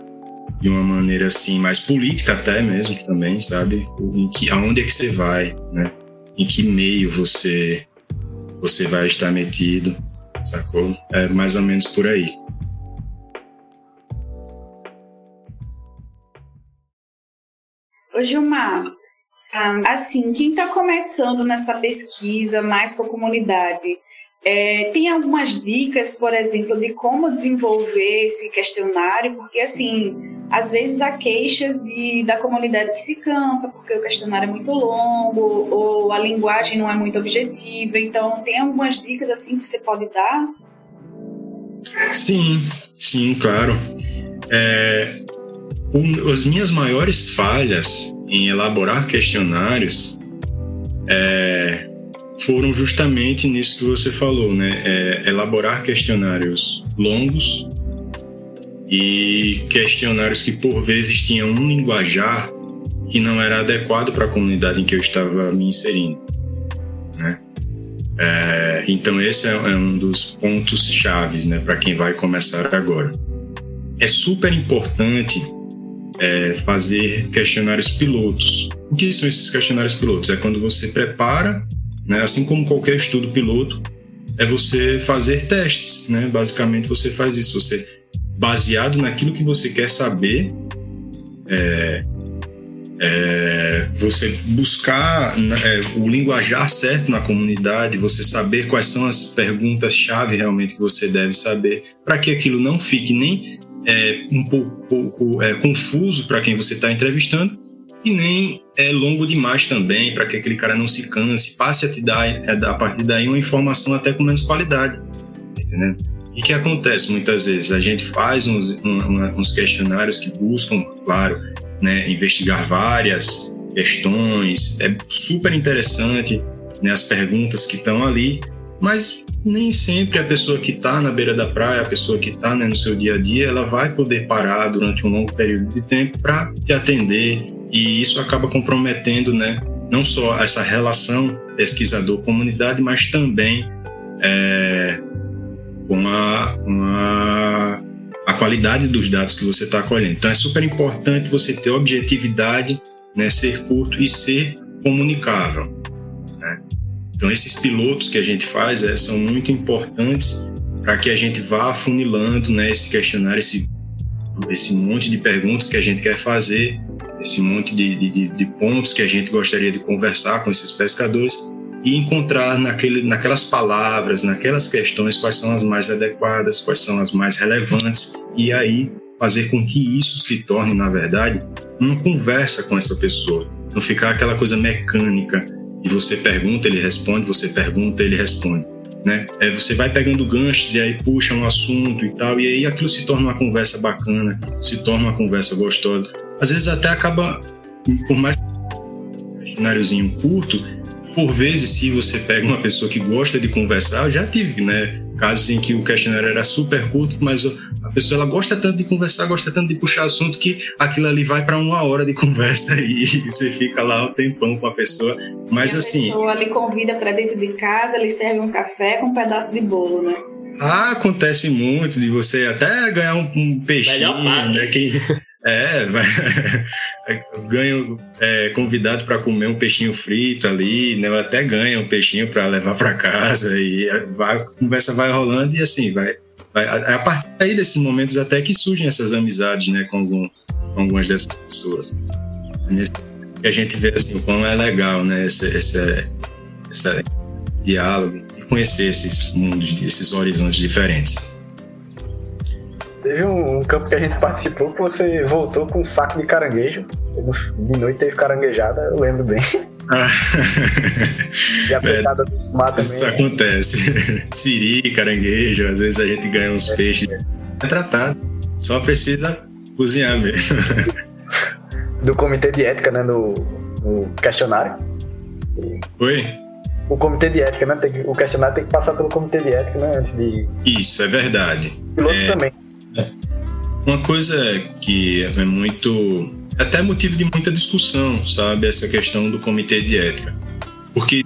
de uma maneira assim mais política até mesmo também, sabe? Em que aonde é que você vai, né? Em que meio você você vai estar metido, sacou? É mais ou menos por aí. Ô Gilmar, assim, quem está começando nessa pesquisa mais com a comunidade, é, tem algumas dicas, por exemplo, de como desenvolver esse questionário? Porque, assim, às vezes há queixas de, da comunidade que se cansa porque o questionário é muito longo ou a linguagem não é muito objetiva. Então, tem algumas dicas, assim, que você pode dar? Sim, sim, claro. É, um, as minhas maiores falhas em elaborar questionários é, foram justamente nisso que você falou, né? É, elaborar questionários longos e questionários que por vezes tinham um linguajar que não era adequado para a comunidade em que eu estava me inserindo, né? É, então esse é, é um dos pontos chaves, né, para quem vai começar agora. É super importante é, fazer questionários pilotos. O que são esses questionários pilotos? É quando você prepara, né, assim como qualquer estudo piloto, é você fazer testes, né? Basicamente você faz isso, você baseado naquilo que você quer saber, é, é, você buscar né, é, o linguajar certo na comunidade, você saber quais são as perguntas-chave realmente que você deve saber, para que aquilo não fique nem é, um pouco, pouco é, confuso para quem você está entrevistando e nem é longo demais também para que aquele cara não se canse, passe a te dar é, a partir daí uma informação até com menos qualidade. Entendeu? E que acontece muitas vezes? A gente faz uns, uns questionários que buscam, claro, né, investigar várias questões, é super interessante né, as perguntas que estão ali, mas nem sempre a pessoa que está na beira da praia, a pessoa que está né, no seu dia a dia, ela vai poder parar durante um longo período de tempo para te atender e isso acaba comprometendo, né, não só essa relação pesquisador-comunidade, mas também é, com, a, a, qualidade dos dados que você está colhendo. Então é super importante você ter objetividade, né, ser curto e ser comunicável. Né? Então esses pilotos que a gente faz é, são muito importantes para que a gente vá afunilando né, esse questionário, esse, esse monte de perguntas que a gente quer fazer, esse monte de, de, de pontos que a gente gostaria de conversar com esses pescadores e encontrar naquele, naquelas palavras, naquelas questões, quais são as mais adequadas, quais são as mais relevantes, e aí fazer com que isso se torne, na verdade, uma conversa com essa pessoa. Não ficar aquela coisa mecânica e você pergunta, ele responde, você pergunta, ele responde. Né? É, você vai pegando ganchos e aí puxa um assunto e tal, e aí aquilo se torna uma conversa bacana, se torna uma conversa gostosa. Às vezes até acaba, por mais um cenáriozinho curto, por vezes, se você pega uma pessoa que gosta de conversar, eu já tive, né? Casos em que o questionário era super curto, mas a pessoa ela gosta tanto de conversar, gosta tanto de puxar assunto que aquilo ali vai para uma hora de (laughs) conversa e você fica lá um tempão com a pessoa. Mas e a assim. A pessoa lhe convida para dentro de casa, lhe serve um café com um pedaço de bolo, né? Ah, acontece muito de você até ganhar um, um peixinho, né? Quem, é, (laughs) ganho é, convidado para comer um peixinho frito ali, né? Eu até ganho um peixinho para levar para casa e a conversa vai rolando e assim vai, vai. A partir desses momentos até que surgem essas amizades, né, com, algum, com algumas dessas pessoas. Nesse, a gente vê assim o quão é legal, né, esse, esse, esse diálogo conhecer esses mundos, esses horizontes diferentes. Teve um, um, campo que a gente (laughs) participou que você voltou com um saco de caranguejo. De noite teve caranguejada, eu lembro bem. Ah. (laughs) e a pegada é, do mar também. Isso acontece. (laughs) Siri, caranguejo, às vezes a gente ganha uns é, peixes. É tratado. Só precisa cozinhar mesmo. Do comitê de ética, né? No, no questionário. Oi? o comitê de ética, né? Tem, o questionário tem que passar pelo comitê de ética, né? Antes de. Isso, é verdade. Piloto é, também. Uma coisa que é muito. até motivo de muita discussão, sabe? Essa questão do comitê de ética. Porque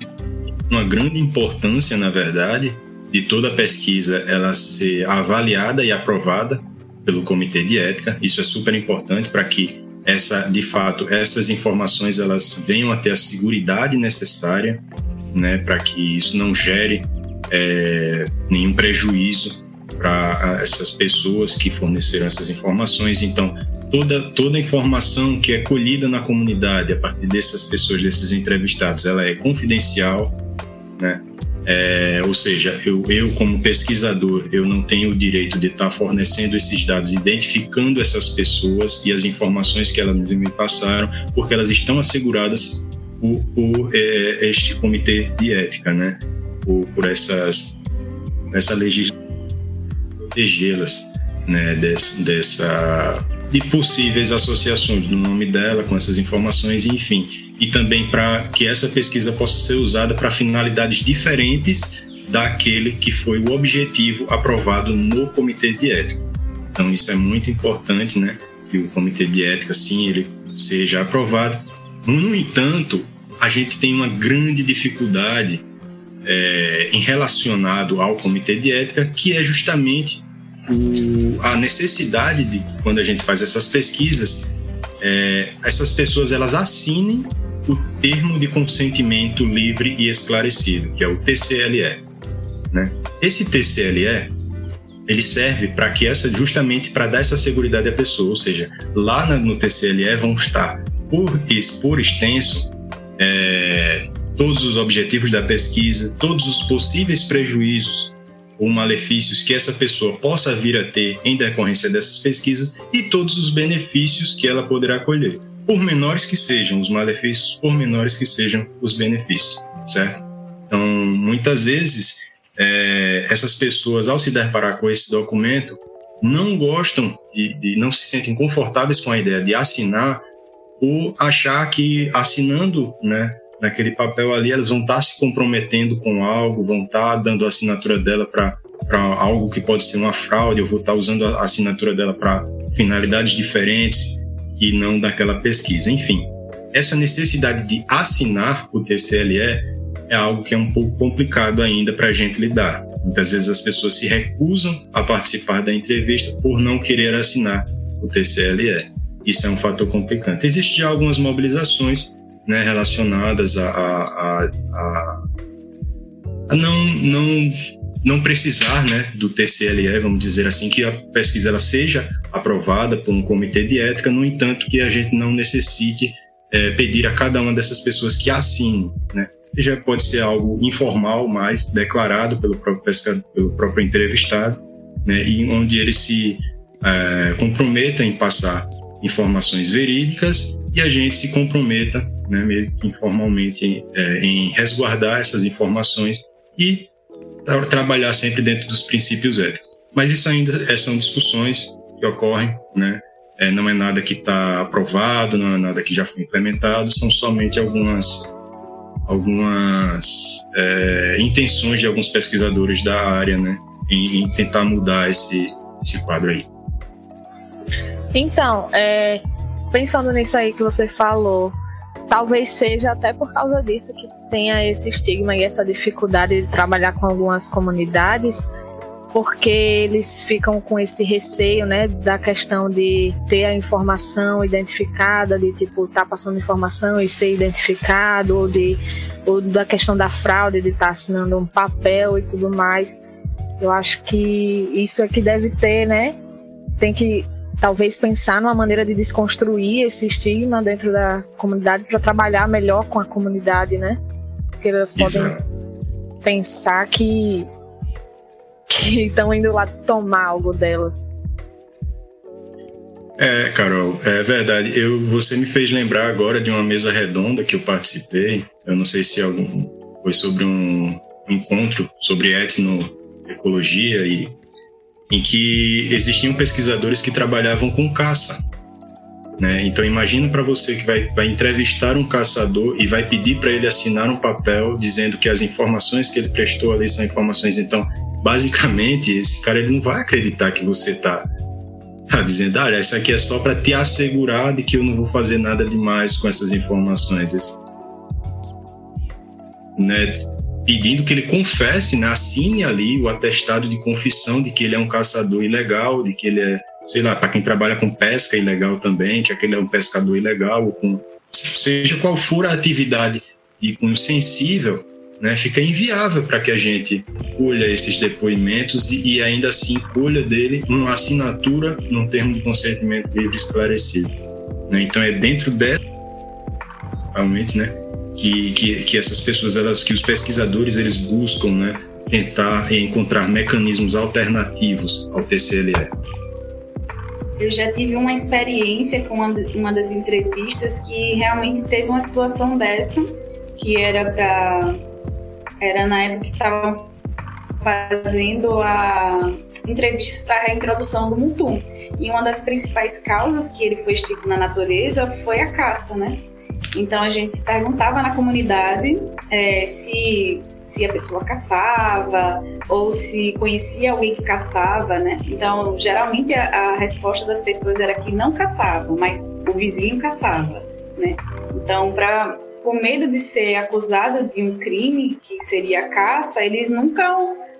uma grande importância, na verdade, de toda pesquisa ela ser avaliada e aprovada pelo comitê de ética. Isso é super importante para que essa, de fato, essas informações elas venham a ter a segurança necessária, né, para que isso não gere é, nenhum prejuízo para essas pessoas que forneceram essas informações. Então, toda toda informação que é colhida na comunidade a partir dessas pessoas, desses entrevistados, ela é confidencial, né? É, ou seja, eu, eu como pesquisador, eu não tenho o direito de estar fornecendo esses dados, identificando essas pessoas e as informações que elas me passaram, porque elas estão asseguradas por, por é, este comitê de ética, né? Por, por essas essa legislação protegê-las né, dessa, dessa, de possíveis associações do nome dela com essas informações, enfim, e também para que essa pesquisa possa ser usada para finalidades diferentes daquele que foi o objetivo aprovado no comitê de ética. Então isso é muito importante, né, que o comitê de ética sim ele seja aprovado. No entanto, a gente tem uma grande dificuldade é, em relacionado ao comitê de ética, que é justamente o, a necessidade de, quando a gente faz essas pesquisas, é, essas pessoas elas assinem o termo de consentimento livre e esclarecido, que é o TCLE. Né? Esse TCLE ele serve para que essa justamente para dar essa segurança à pessoa, ou seja, lá no TCLE vão estar por, por extenso é, todos os objetivos da pesquisa, todos os possíveis prejuízos ou malefícios que essa pessoa possa vir a ter em decorrência dessas pesquisas e todos os benefícios que ela poderá colher, por menores que sejam os malefícios, por menores que sejam os benefícios, certo? Então, muitas vezes, é, essas pessoas, ao se deparar com esse documento, não gostam de, não se sentem confortáveis com a ideia de assinar ou achar que assinando, né, naquele papel ali, elas vão estar se comprometendo com algo, vão estar dando a assinatura dela para algo que pode ser uma fraude, eu vou estar usando a assinatura dela para finalidades diferentes e não daquela pesquisa. Enfim, essa necessidade de assinar o TCLE é algo que é um pouco complicado ainda para a gente lidar. Muitas vezes as pessoas se recusam a participar da entrevista por não querer assinar o TCLE. Isso é um fator complicante. Existem algumas mobilizações né, relacionadas a, a, a, a, não, não, não precisar né, do TCLE, vamos dizer assim, que a pesquisa ela seja aprovada por um comitê de ética, no entanto, que a gente não necessite é, pedir a cada uma dessas pessoas que assinem. Né? já pode ser algo informal, mas declarado pelo próprio pescador, pelo próprio entrevistado, né, e onde ele se é, comprometa em passar informações verídicas e a gente se comprometa, né, meio que informalmente, é, em resguardar essas informações e tra trabalhar sempre dentro dos princípios éticos. Mas isso ainda é, são discussões que ocorrem, né? É, não é nada que está aprovado, não é nada que já foi implementado, são somente algumas algumas é, intenções de alguns pesquisadores da área, né, em, em, tentar mudar esse, esse quadro aí. Então, é, pensando nisso aí que você falou, talvez seja até por causa disso que tenha esse estigma e essa dificuldade de trabalhar com algumas comunidades, porque eles ficam com esse receio, né, da questão de ter a informação identificada, de tipo estar tá passando informação e ser identificado, ou de ou da questão da fraude, de estar tá assinando um papel e tudo mais. Eu acho que isso é que deve ter, né? Tem que talvez pensar numa maneira de desconstruir esse estigma dentro da comunidade para trabalhar melhor com a comunidade, né? Porque elas podem Exato. pensar que que estão indo lá tomar algo delas. É, Carol, é verdade. Eu, você me fez lembrar agora de uma mesa redonda que eu participei. Eu não sei se algum, foi sobre um encontro sobre etnoecologia e em que existiam pesquisadores que trabalhavam com caça. Né? Então imagina para você que vai, vai entrevistar um caçador e vai pedir para ele assinar um papel dizendo que as informações que ele prestou ali são informações então basicamente, esse cara ele não vai acreditar que você tá, tá dizendo, olha, ah, isso aqui é só para te assegurar de que eu não vou fazer nada demais com essas informações. Esse, né, pedindo que ele confesse, né, assine ali o atestado de confissão de que ele é um caçador ilegal, de que ele é, sei lá, para quem trabalha com pesca ilegal também, que aquele é um pescador ilegal, ou com, seja qual for a atividade e com sensível, né, fica inviável para que a gente colha esses depoimentos e, e, ainda assim colha dele uma assinatura num termo de consentimento livre esclarecido. Né? Então é dentro dessa, principalmente, né, que, que, que essas pessoas, elas, que os pesquisadores, eles buscam, né, tentar encontrar mecanismos alternativos ao TCLE. Eu já tive uma experiência com uma, das entrevistas que realmente teve uma situação dessa, que era para era na época que estavam fazendo a entrevistas para a reintrodução do mutum. E uma das principais causas que ele foi extinto na natureza foi a caça, né? Então a gente perguntava na comunidade é, se, se a pessoa caçava ou se conhecia alguém que caçava, né? Então geralmente a, a resposta das pessoas era que não caçavam, mas o vizinho caçava, né? Então para com medo de ser acusada de um crime, que seria a caça, eles nunca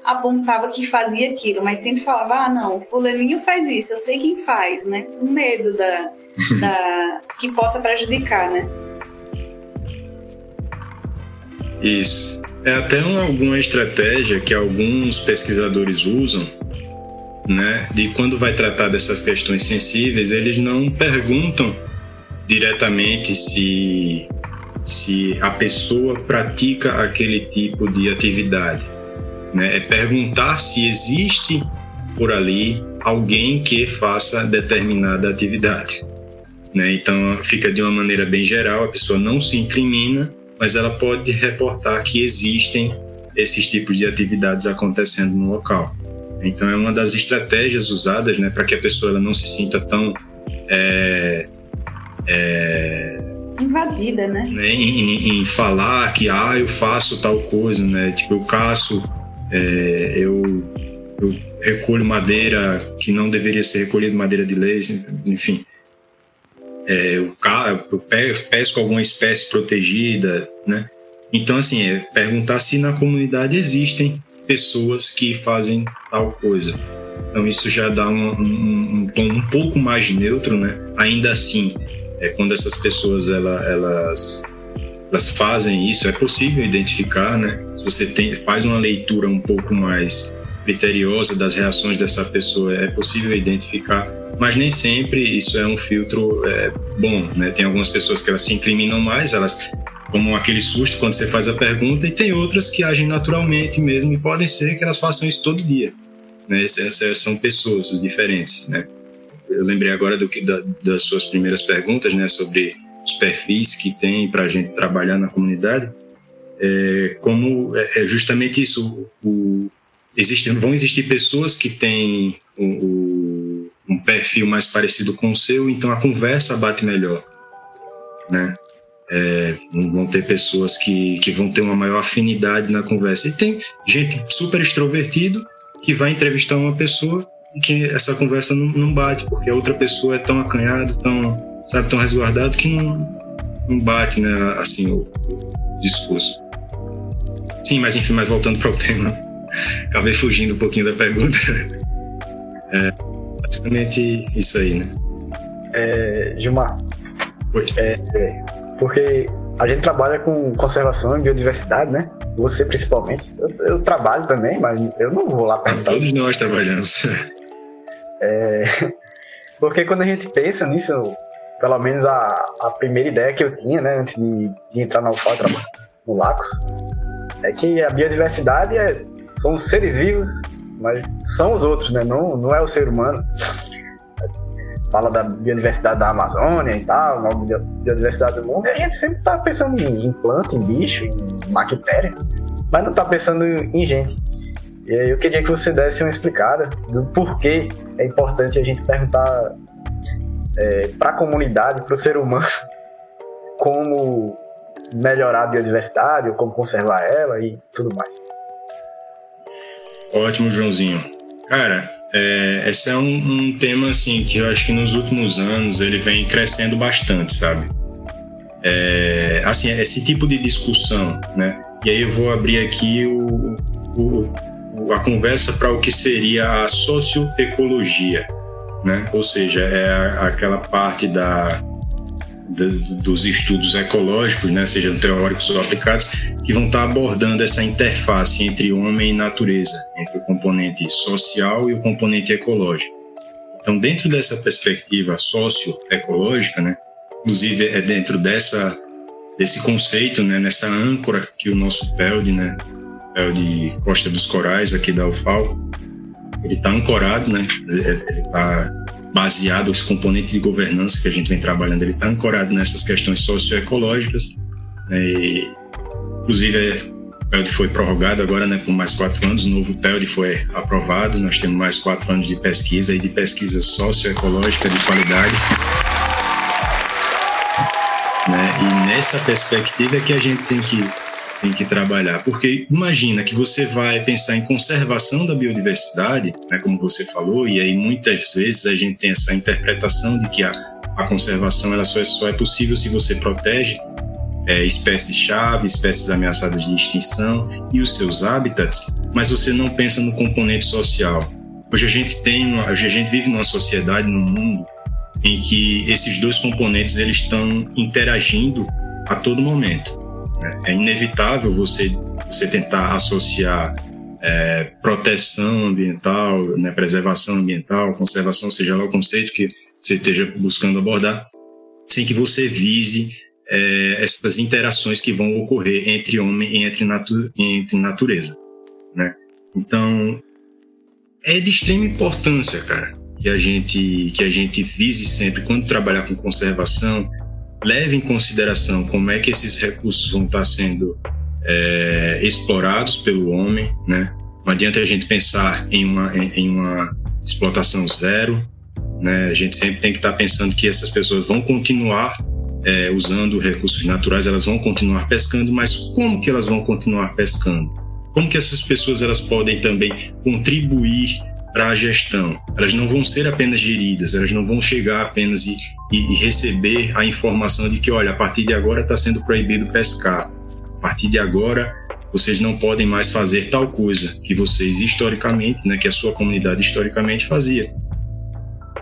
apontavam que fazia aquilo, mas sempre falava, ah, não, fulaninho faz isso, eu sei quem faz, né? Com medo da, da que possa prejudicar, né? Isso. É até uma, alguma estratégia que alguns pesquisadores usam, né? De quando vai tratar dessas questões sensíveis, eles não perguntam diretamente se se a pessoa pratica aquele tipo de atividade. Né? É perguntar se existe por ali alguém que faça determinada atividade. Né? Então, fica de uma maneira bem geral, a pessoa não se incrimina, mas ela pode reportar que existem esses tipos de atividades acontecendo no local. Então, é uma das estratégias usadas né, para que a pessoa ela não se sinta tão é, é, invadida, né? né? Em, em, falar que ah, eu faço tal coisa, né? Tipo, eu caço, é, eu, eu recolho madeira que não deveria ser recolhida, madeira de lei, enfim. É, eu, eu pesco alguma espécie protegida, né? Então, assim, é perguntar se na comunidade existem pessoas que fazem tal coisa. Então, isso já dá um, um, um tom um pouco mais neutro, né? Ainda assim, é, quando essas pessoas ela, elas, elas fazem isso, é possível identificar, né? Se você tem, faz uma leitura um pouco mais criteriosa das reações dessa pessoa, é possível identificar mas nem sempre isso é um filtro é, bom, né? Tem algumas pessoas que elas se incriminam mais, elas como aquele susto quando você faz a pergunta, e tem outras que agem naturalmente mesmo, e podem ser que elas façam isso todo dia. Né? São pessoas diferentes, né? Eu lembrei agora do que, da, das suas primeiras perguntas, né, sobre os perfis que tem para a gente trabalhar na comunidade. É, como é, é justamente isso, o, existe, vão existir pessoas que têm o, o, perfil mais parecido com o seu, então a conversa bate melhor, né? É, vão ter pessoas que, que vão ter uma maior afinidade na conversa. E tem gente super extrovertido que vai entrevistar uma pessoa e que essa conversa não, não bate, porque a outra pessoa é tão acanhado, tão, sabe, tão resguardado que não, não bate, né, assim, o, o discurso. Sim, mas enfim, mas voltando (laughs) para o tema, acabei fugindo um pouquinho da pergunta. (laughs) É, basicamente isso aí, né? É, Gilmar, é, é, porque a gente trabalha com conservação e biodiversidade, né? Você principalmente. Eu, eu trabalho também, mas eu não vou lá perguntar. Todos nós trabalhamos. É, (laughs) porque quando a gente pensa nisso, pelo menos a, a primeira ideia que eu tinha, né, antes de, de entrar na UFAL no Lacos, é que a biodiversidade é, são seres vivos, mas são os outros, né? Não, não é o ser humano fala da biodiversidade da Amazônia e tal, da biodiversidade do mundo, e a gente sempre tá pensando em, planta, em bicho, em bactéria, mas não tá pensando em gente. E aí eu queria que você desse uma explicada do porquê é importante a gente perguntar é, para a comunidade, para o ser humano, (laughs) como melhorar a biodiversidade, ou como conservar ela e tudo mais. Ótimo, Joãozinho. Cara, é, esse é um, um, tema assim que eu acho que nos últimos anos ele vem crescendo bastante, sabe? É, assim, esse tipo de discussão, né? E aí eu vou abrir aqui o, o, a conversa para o que seria a socioecologia, né? Ou seja, é a, aquela parte da de, dos estudos ecológicos, né, sejam teóricos ou aplicados, que vão estar abordando essa interface entre homem e natureza, entre o componente social e o componente ecológico. Então, dentro dessa perspectiva socioecológica, né, inclusive é dentro dessa desse conceito, né, nessa âncora que o nosso PELD, né, PELD Costa dos Corais aqui da UFAL, ele está ancorado, né, ele está baseado, esse componente de governança que a gente vem trabalhando, ele está ancorado nessas questões socioecológicas. Né, e, inclusive, o PELD foi prorrogado agora né, por mais quatro anos, o novo PELD foi aprovado, nós temos mais quatro anos de pesquisa e de pesquisa socioecológica de qualidade. Né, e nessa perspectiva é que a gente tem que tem que trabalhar. Porque imagina que você vai pensar em conservação da biodiversidade, né, como você falou, e aí muitas vezes a gente tem essa interpretação de que a, a conservação ela só é, só é possível se você protege é, espécies-chave, espécies ameaçadas de extinção e os seus habitats, mas você não pensa no componente social. Hoje a gente tem, hoje a gente vive numa sociedade, num mundo em que esses dois componentes eles estão interagindo a todo momento. É inevitável você, você tentar associar é, proteção ambiental, né, preservação ambiental, conservação, seja lá o conceito que você esteja buscando abordar, sem que você vise é, essas interações que vão ocorrer entre homem e entre, natu entre natureza. Né? Então, é de extrema importância, cara, que a gente que a gente vise sempre quando trabalhar com conservação leve em consideração como é que esses recursos vão estar sendo é, explorados pelo homem, né? Não adianta a gente pensar em uma, em, uma explotação zero, né? A gente sempre tem que estar pensando que essas pessoas vão continuar é, usando recursos naturais, elas vão continuar pescando, mas como que elas vão continuar pescando? Como que essas pessoas elas podem também contribuir para a gestão. Elas não vão ser apenas geridas, elas não vão chegar apenas e, e, receber a informação de que, olha, a partir de agora está sendo proibido pescar. a partir de agora vocês não podem mais fazer tal coisa que vocês historicamente, né, que a sua comunidade historicamente fazia.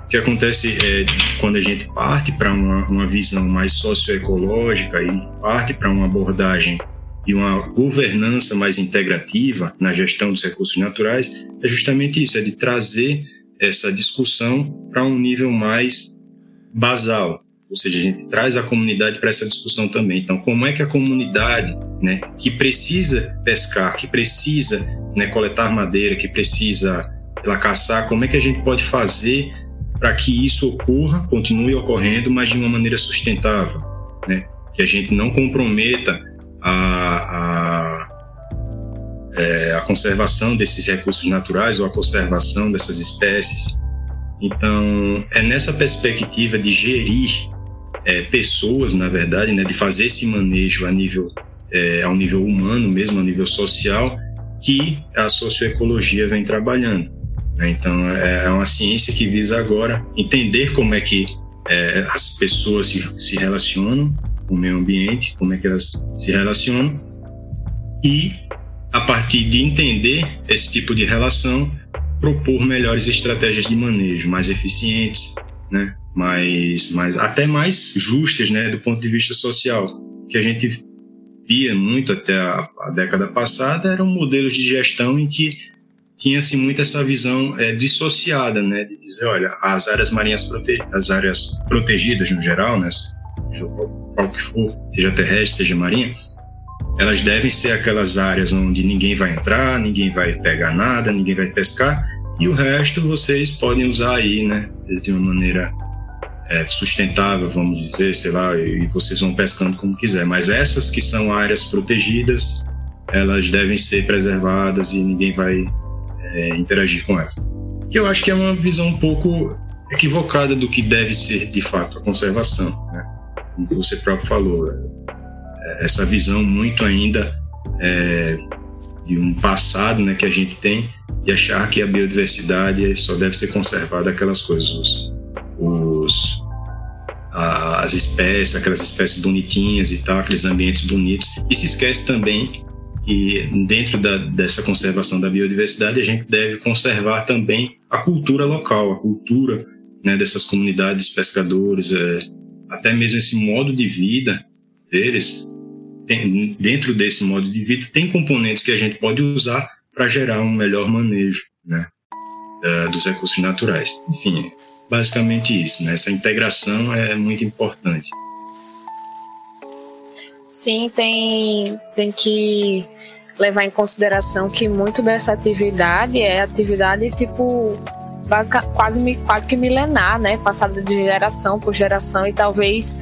O que acontece é quando a gente parte para uma, uma visão mais socioecológica e parte para uma abordagem e uma governança mais integrativa na gestão dos recursos naturais, é justamente isso, é de trazer essa discussão para um nível mais basal, ou seja, a gente traz a comunidade para essa discussão também. Então, como é que a comunidade, né, que precisa pescar, que precisa né, coletar madeira, que precisa ela caçar, como é que a gente pode fazer para que isso ocorra, continue ocorrendo, mas de uma maneira sustentável, né? Que a gente não comprometa a, a, é, a conservação desses recursos naturais ou a conservação dessas espécies. Então, é nessa perspectiva de gerir é, pessoas, na verdade, né, de fazer esse manejo a nível, é, ao nível humano mesmo, a nível social, que a socioecologia vem trabalhando. Né? Então, é, é uma ciência que visa agora entender como é que é, as pessoas se, se relacionam com o meio ambiente, como é que elas se relacionam, e a partir de entender esse tipo de relação, propor melhores estratégias de manejo, mais eficientes, né? mais, mais até mais justas, né, do ponto de vista social, que a gente via muito até a, a década passada eram modelos de gestão em que tinha-se muito essa visão é, dissociada, né, de dizer, olha, as áreas marinhas prote as áreas protegidas no geral, né, qual que for, seja terrestre, seja marinha, elas devem ser aquelas áreas onde ninguém vai entrar, ninguém vai pegar nada, ninguém vai pescar, e o resto vocês podem usar aí, né, de uma maneira é, sustentável, vamos dizer, sei lá, e vocês vão pescando como quiser. Mas essas que são áreas protegidas, elas devem ser preservadas e ninguém vai é, interagir com elas. Que eu acho que é uma visão um pouco equivocada do que deve ser de fato a conservação, né? Como você próprio falou, é, essa visão muito ainda é, de um passado, né, que a gente tem de achar que a biodiversidade só deve ser conservada aquelas coisas, os, os, as espécies, aquelas espécies bonitinhas e tal, aqueles ambientes bonitos. E se esquece também que dentro da, dessa conservação da biodiversidade a gente deve conservar também a cultura local, a cultura né, dessas comunidades pescadores, é, até mesmo esse modo de vida deles. Tem, dentro desse modo de vida tem componentes que a gente pode usar para gerar um melhor manejo né, dos recursos naturais. Enfim, basicamente isso, né? Essa integração é muito importante. Sim, tem, tem que levar em consideração que muito dessa atividade é atividade tipo basic, quase, quase que milenar, né? Passada de geração por geração e talvez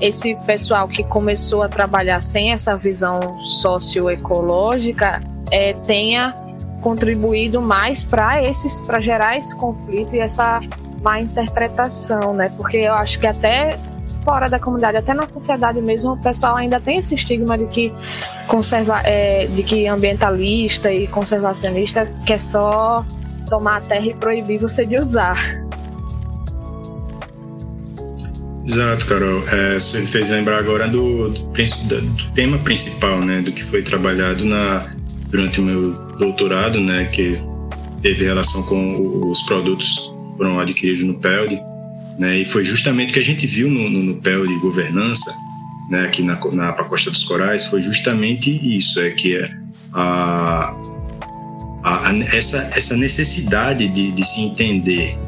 esse pessoal que começou a trabalhar sem essa visão socioecológica é, tenha contribuído mais para esses para gerar esse conflito e essa má interpretação, né? Porque eu acho que até fora da comunidade, até na sociedade mesmo, o pessoal ainda tem esse estigma de que conserva, é, de que ambientalista e conservacionista quer só tomar a terra e proibir você de usar. Exato, Carol. É, você me fez lembrar agora do, do, do, tema principal, né, do que foi trabalhado na, durante o meu doutorado, né, que teve relação com os produtos foram adquiridos no PELD, né, e foi justamente o que a gente viu no, no, no PELD governança, né, aqui na, na Costa dos Corais, foi justamente isso, é que é a, a, a, essa, essa necessidade de, de se entender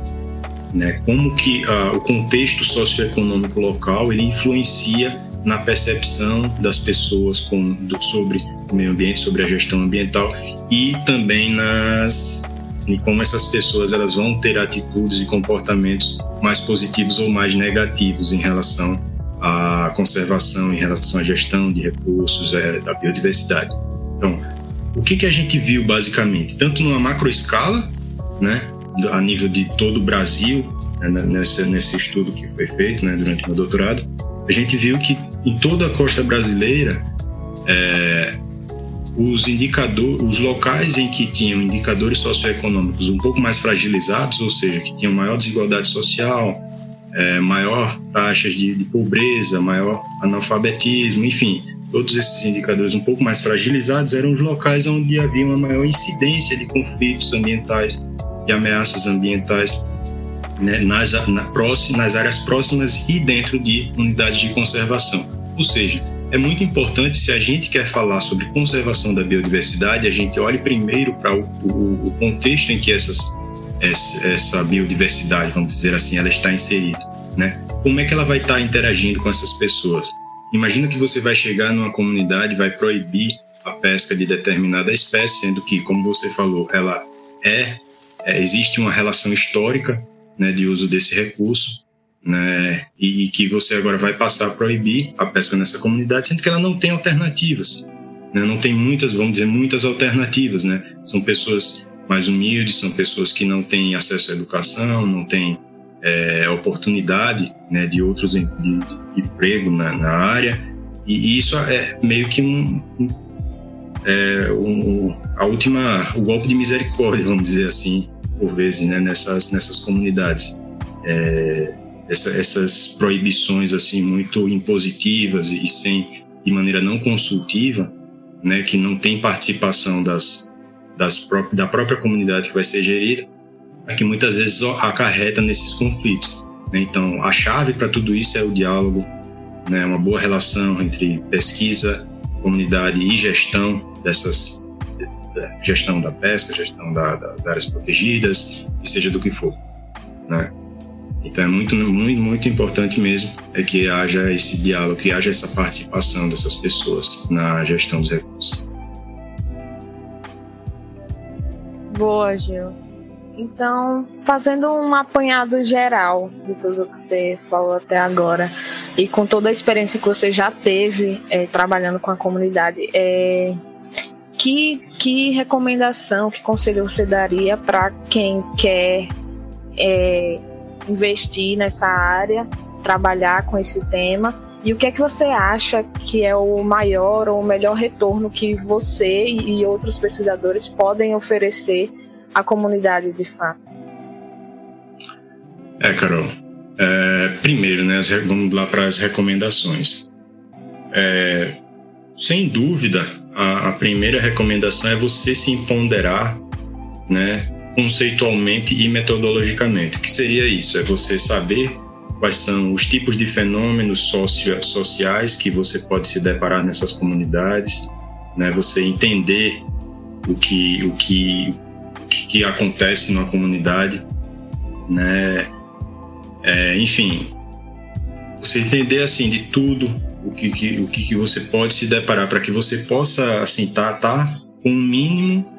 né, como que o contexto socioeconômico local ele influencia na percepção das pessoas com, do, sobre o meio ambiente, sobre a gestão ambiental e também nas, e como essas pessoas elas vão ter atitudes e comportamentos mais positivos ou mais negativos em relação à conservação, em relação à gestão de recursos, é, da biodiversidade. Então, o que, que a gente viu basicamente, tanto numa macro escala, né, a nível de todo o Brasil, né, nesse, nesse estudo que foi feito né, durante o meu doutorado, a gente viu que em toda a costa brasileira é, os indicadores, os locais em que tinham indicadores socioeconômicos um pouco mais fragilizados, ou seja, que tinham maior desigualdade social, é, maior taxas de, de, pobreza, maior analfabetismo, enfim, todos esses indicadores um pouco mais fragilizados eram os locais onde havia uma maior incidência de conflitos ambientais, de ameaças ambientais, né, nas, na, próximo, nas áreas próximas e dentro de unidades de conservação. Ou seja, é muito importante, se a gente quer falar sobre conservação da biodiversidade, a gente olhe primeiro para o, o, o, contexto em que essas, essa, essa, biodiversidade, vamos dizer assim, ela está inserida. Né? Como é que ela vai estar interagindo com essas pessoas? Imagina que você vai chegar numa comunidade, vai proibir a pesca de determinada espécie, sendo que, como você falou, ela é, é existe uma relação histórica né, de uso desse recurso, né, e que você agora vai passar a proibir a pesca nessa comunidade, sendo que ela não tem alternativas, né, não tem muitas, vamos dizer, muitas alternativas, né, são pessoas mais humildes, são pessoas que não têm acesso à educação, não têm é, oportunidade né, de outros de, de, emprego na, na, área, e isso é meio que um, um, é, um, a última, o golpe de misericórdia, vamos dizer assim, por vezes, né, nessas, nessas comunidades. É, essa, essas proibições assim muito impositivas e sem de maneira não consultiva, né, que não tem participação das, das pró da própria comunidade que vai ser gerida, é que muitas vezes acarreta nesses conflitos. Né? Então, a chave para tudo isso é o diálogo, né, uma boa relação entre pesquisa, comunidade e gestão dessas gestão da pesca, gestão da, das áreas protegidas, seja do que for, né? Então é muito, muito, muito importante mesmo é que haja esse diálogo, que haja essa participação dessas pessoas na gestão dos recursos. Boa, Gil. Então, fazendo um apanhado geral de tudo que você falou até agora e com toda a experiência que você já teve é, trabalhando com a comunidade, é, que, que recomendação, que conselho você daria para quem quer é, investir nessa área, trabalhar com esse tema? E o que é que você acha que é o maior ou o melhor retorno que você e outros pesquisadores podem oferecer à comunidade de fato? É, Carol. É, primeiro, né, vamos lá para as recomendações. É, sem dúvida, a, a primeira recomendação é você se empoderar, né, conceitualmente e metodologicamente. O que seria isso? É você saber quais são os tipos de fenômenos socio sociais que você pode se deparar nessas comunidades, né? Você entender o que o que o que acontece na comunidade, né? É, enfim, você entender assim de tudo o que, que o que, que você pode se deparar para que você possa assim tá, tá com o mínimo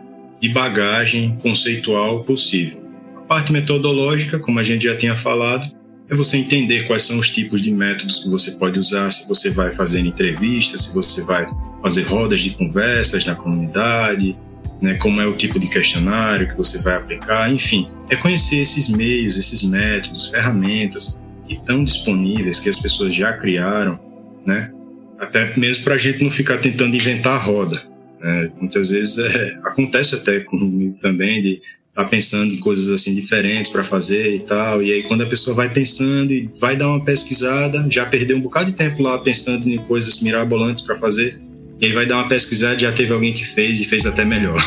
de bagagem conceitual possível. A parte metodológica, como a gente já tinha falado, é você entender quais são os tipos de métodos que você pode usar, se você vai fazer entrevistas, se você vai fazer rodas de conversas na comunidade, né, como é o tipo de questionário que você vai aplicar, enfim, é conhecer esses meios, esses métodos, ferramentas que estão disponíveis, que as pessoas já criaram, né? Até mesmo para a gente não ficar tentando inventar a roda. Né? Muitas vezes é, acontece até comigo também de estar tá pensando em coisas assim diferentes para fazer e tal. E aí quando a pessoa vai pensando e vai dar uma pesquisada, já perdeu um bocado de tempo lá pensando em coisas mirabolantes para fazer. E aí vai dar uma pesquisada, já teve alguém que fez e fez até melhor.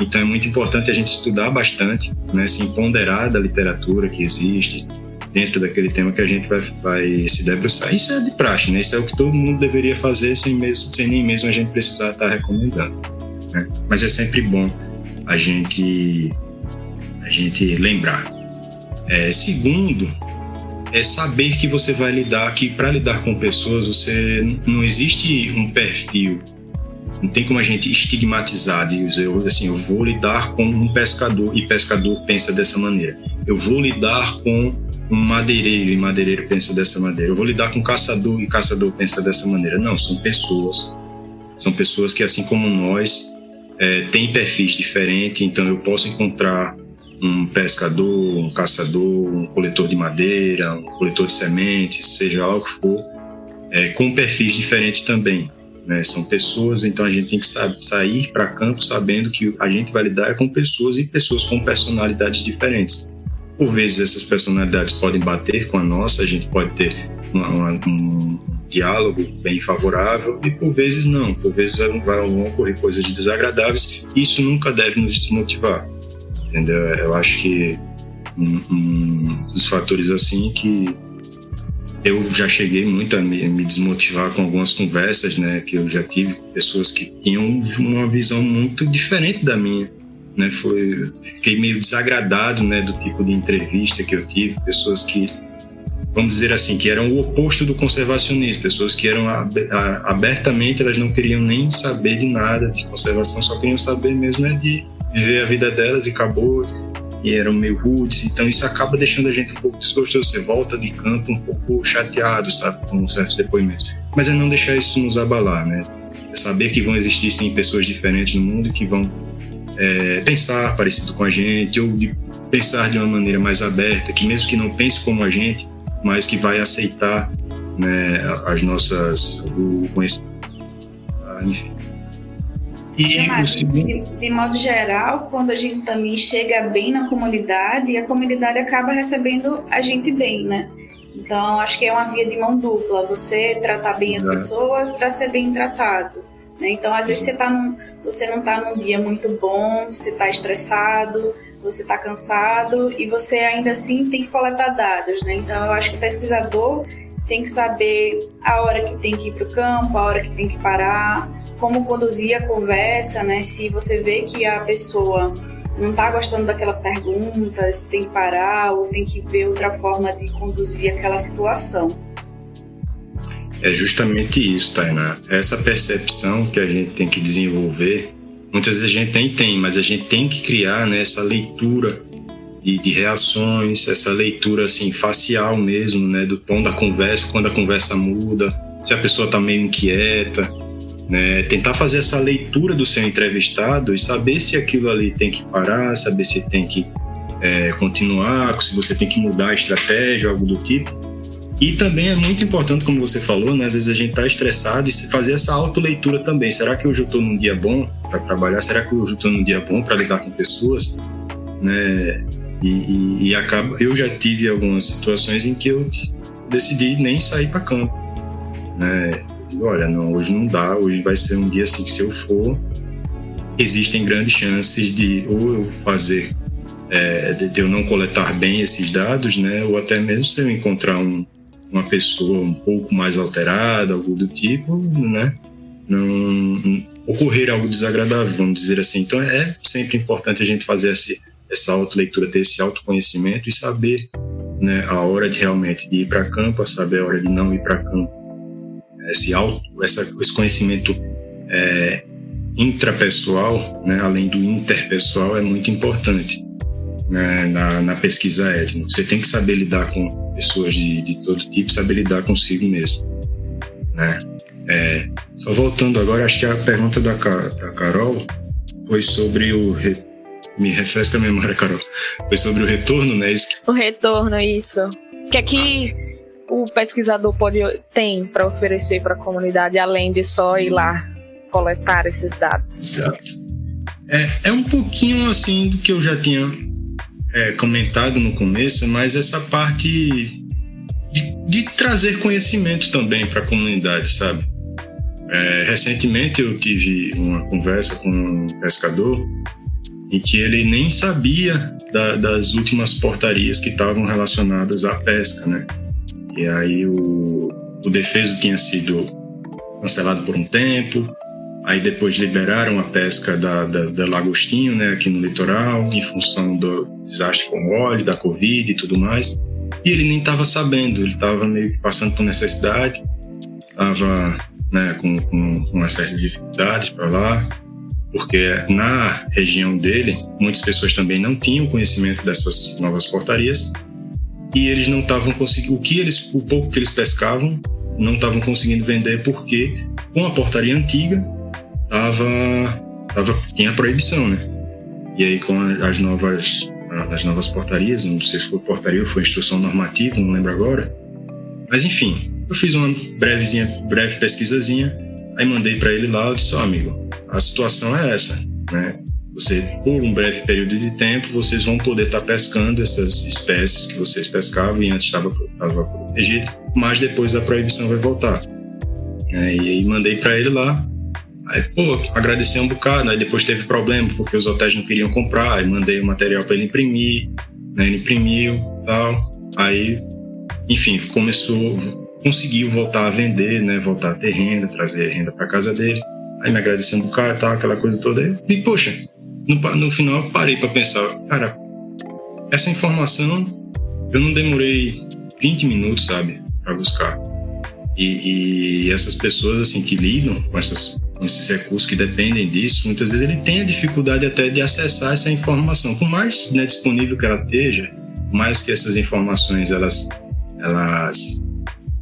Então é muito importante a gente estudar bastante, né, se empoderar da literatura que existe, dentro daquele tema que a gente vai, vai se debruçar. Isso é de praxe, né? Isso é o que todo mundo deveria fazer sem, mesmo, sem nem mesmo a gente precisar estar recomendando. Né? Mas é sempre bom a gente, a gente lembrar. É, segundo, é saber que você vai lidar, que para lidar com pessoas, você não existe um perfil não tem como a gente estigmatizar, dizer, assim, eu vou lidar com um pescador e pescador pensa dessa maneira. Eu vou lidar com um madeireiro e madeireiro pensa dessa maneira. Eu vou lidar com caçador e caçador pensa dessa maneira. Não, são pessoas. São pessoas que, assim como nós, é, têm perfis diferentes. Então, eu posso encontrar um pescador, um caçador, um coletor de madeira, um coletor de sementes, seja lá o que for, é, com perfis diferentes também. Né? São pessoas, então a gente tem que sair para campo sabendo que a gente vai lidar com pessoas e pessoas com personalidades diferentes. Por vezes essas personalidades podem bater com a nossa, a gente pode ter uma, uma, um, diálogo bem favorável e por vezes não, por vezes vão ocorrer coisas desagradáveis. Isso nunca deve nos desmotivar, entendeu? Eu acho que um, um dos fatores assim que eu já cheguei muito a me, me, desmotivar com algumas conversas, né, que eu já tive pessoas que tinham uma visão muito diferente da minha, né, foi fiquei meio desagradado, né, do tipo de entrevista que eu tive, pessoas que vamos dizer assim, que eram o oposto do conservacionismo, pessoas que eram abertamente, elas não queriam nem saber de nada de conservação, só queriam saber mesmo é de viver a vida delas e acabou e eram meio rudes, então isso acaba deixando a gente um pouco desgostoso. Você volta de campo um pouco chateado, sabe, com certos depoimentos. Mas é não deixar isso nos abalar, né? É saber que vão existir sim pessoas diferentes no mundo que vão é, pensar parecido com a gente ou de pensar de uma maneira mais aberta, que mesmo que não pense como a gente, mas que vai aceitar né, as nossas o conhecimento, enfim. E segundo... de, de modo geral, quando a gente também chega bem na comunidade, a comunidade acaba recebendo a gente bem, né? Então, acho que é uma via de mão dupla. Você tratar bem as pessoas para ser bem tratado. Né? Então, às vezes, você, tá num, você não está num dia muito bom, você está estressado, você está cansado e você ainda assim tem que coletar dados. Né? Então, eu acho que o pesquisador tem que saber a hora que tem que ir para o campo, a hora que tem que parar, como conduzir a conversa, né? Se você vê que a pessoa não está gostando daquelas perguntas, tem que parar ou tem que ver outra forma de conduzir aquela situação. É justamente isso, Tainá. Essa percepção que a gente tem que desenvolver, muitas vezes a gente nem tem, mas a gente tem que criar né, essa leitura de, de, reações, essa leitura assim facial mesmo, né, do tom da conversa, quando a conversa muda, se a pessoa está meio inquieta, né? Tentar fazer essa leitura do seu entrevistado e saber se aquilo ali tem que parar, saber se tem que é, continuar, se você tem que mudar a estratégia, algo do tipo. E também é muito importante, como você falou, né? às vezes a gente está estressado e fazer essa autoleitura também. Será que hoje eu estou num dia bom para trabalhar? Será que hoje eu estou num dia bom para lidar com pessoas? Né? E, e, e, acaba. Eu já tive algumas situações em que eu decidi nem sair para campo. Né? olha, não, hoje não dá, hoje vai ser um dia assim que se eu for, existem grandes chances de ou eu fazer, é, de, eu não coletar bem esses dados, né, ou até mesmo se eu encontrar um, uma pessoa um pouco mais alterada, algo do tipo, né, não ocorrer algo desagradável, vamos dizer assim. Então é sempre importante a gente fazer esse, essa autoleitura, ter esse autoconhecimento e saber né, a hora de realmente de ir para campo, saber a hora de não ir para campo. Esse auto, essa, esse conhecimento é, intrapessoal, né, além do interpessoal, é muito importante né, na, na, pesquisa étnica. Você tem que saber lidar com pessoas de, de todo tipo, saber lidar consigo mesmo. Né? É, só voltando agora, acho que a pergunta da, da Carol foi sobre o. Re... Me refresca a memória, Carol. Foi sobre o retorno, né? O retorno, isso. Que aqui o pesquisador pode tem para oferecer para a comunidade além de só ir lá coletar esses dados? Exato. É, é um pouquinho assim do que eu já tinha é, comentado no começo, mas essa parte de, de trazer conhecimento também para a comunidade, sabe? É, recentemente eu tive uma conversa com um pescador em que ele nem sabia da, das últimas portarias que estavam relacionadas à pesca, né? E aí o, o defeso tinha sido cancelado por um tempo, aí depois liberaram a pesca da, da, da lagostinho, né, aqui no litoral, em função do desastre com óleo, da Covid e tudo mais. E ele nem estava sabendo, ele estava meio que passando por necessidade, estava né, com, com, com uma certa dificuldade para lá, porque na região dele, muitas pessoas também não tinham conhecimento dessas novas portarias e eles não estavam conseguindo o que eles o pouco que eles pescavam não estavam conseguindo vender porque com a portaria antiga tava, tava tinha proibição, né? E aí com as novas as novas portarias, não sei se foi portaria ou foi instrução normativa, não lembro agora. Mas enfim, eu fiz uma brevezinha, breve pesquisazinha, aí mandei para ele lá, eu disse, oh, amigo, a situação é essa, né? Você, por um breve período de tempo, vocês vão poder estar pescando essas espécies que vocês pescavam e antes estava, protegido, mas depois a proibição vai voltar. Né? E aí mandei para ele lá. Aí, pô, agradeci um bocado. Aí depois teve problema porque os hotéis não queriam comprar. Aí mandei o material para ele imprimir. Né? Ele imprimiu tal. Aí, enfim, começou, conseguiu voltar a vender, né? Voltar a ter renda, trazer renda para casa dele. Aí me agradecendo um bocado tal, aquela coisa toda. Aí, e, poxa, no, no final parei para pensar, cara, essa informação eu não demorei 20 minutos, sabe, para buscar. E, e, essas pessoas assim que lidam com, essas, esses recursos que dependem disso, muitas vezes ele tem a dificuldade até de acessar essa informação. Por mais né, disponível que ela esteja, mais que essas informações elas, elas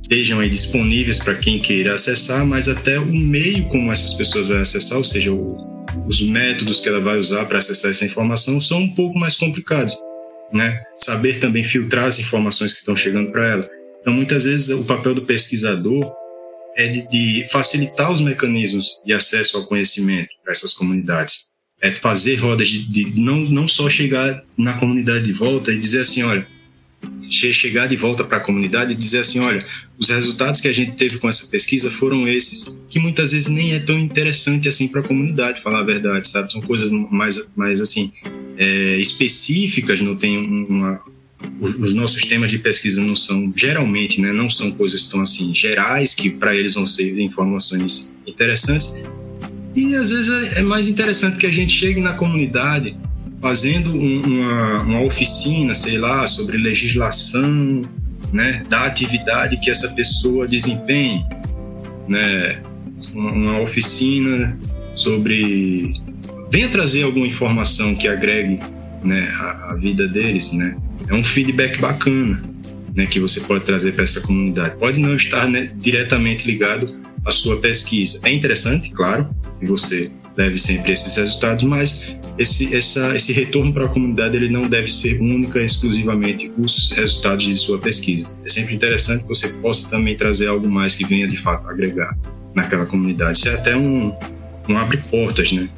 estejam aí disponíveis para quem queira acessar, mas até o meio como essas pessoas vão acessar, ou seja, o, os métodos que ela vai usar para acessar essa informação são um pouco mais complicados, né? Saber também filtrar as informações que estão chegando para ela. Então, muitas vezes o papel do pesquisador é de, de facilitar os mecanismos de acesso ao conhecimento para essas comunidades é fazer rodas de, de, não, não só chegar na comunidade de volta e dizer assim, olha, chegar de volta para a comunidade e dizer assim, olha, os resultados que a gente teve com essa pesquisa foram esses, que muitas vezes nem é tão interessante assim para a comunidade, falar a verdade, sabe? São coisas mais, mais assim é, específicas, não tem uma os nossos temas de pesquisa não são geralmente, né, não são coisas tão assim gerais que para eles vão ser informações interessantes, e às vezes é, é mais interessante que a gente chegue na comunidade fazendo uma, uma oficina, sei lá, sobre legislação, né, da atividade que essa pessoa desempenha, né, uma oficina sobre venha trazer alguma informação que agregue né, a, a, vida deles, né? É um feedback bacana, né, que você pode trazer para essa comunidade. Pode não estar né, diretamente ligado à sua pesquisa. É interessante, claro, que você leve sempre esses resultados, mas esse, essa, esse retorno para a comunidade ele não deve ser única e exclusivamente os resultados de sua pesquisa. É sempre interessante que você possa também trazer algo mais que venha de fato agregar naquela comunidade. Isso é até um, um abre portas, né?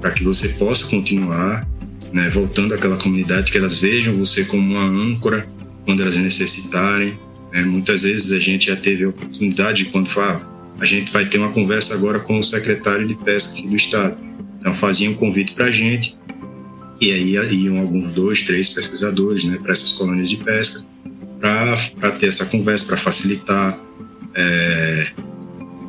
Para que você possa continuar né, voltando àquela comunidade, que elas vejam você como uma âncora quando elas necessitarem. Né? Muitas vezes a gente já teve a oportunidade, quando fala, a gente vai ter uma conversa agora com o secretário de pesca do estado. Então fazia um convite para a gente e aí iam alguns dois, três pesquisadores, né, para essas colônias de pesca, para ter essa conversa, para facilitar, é,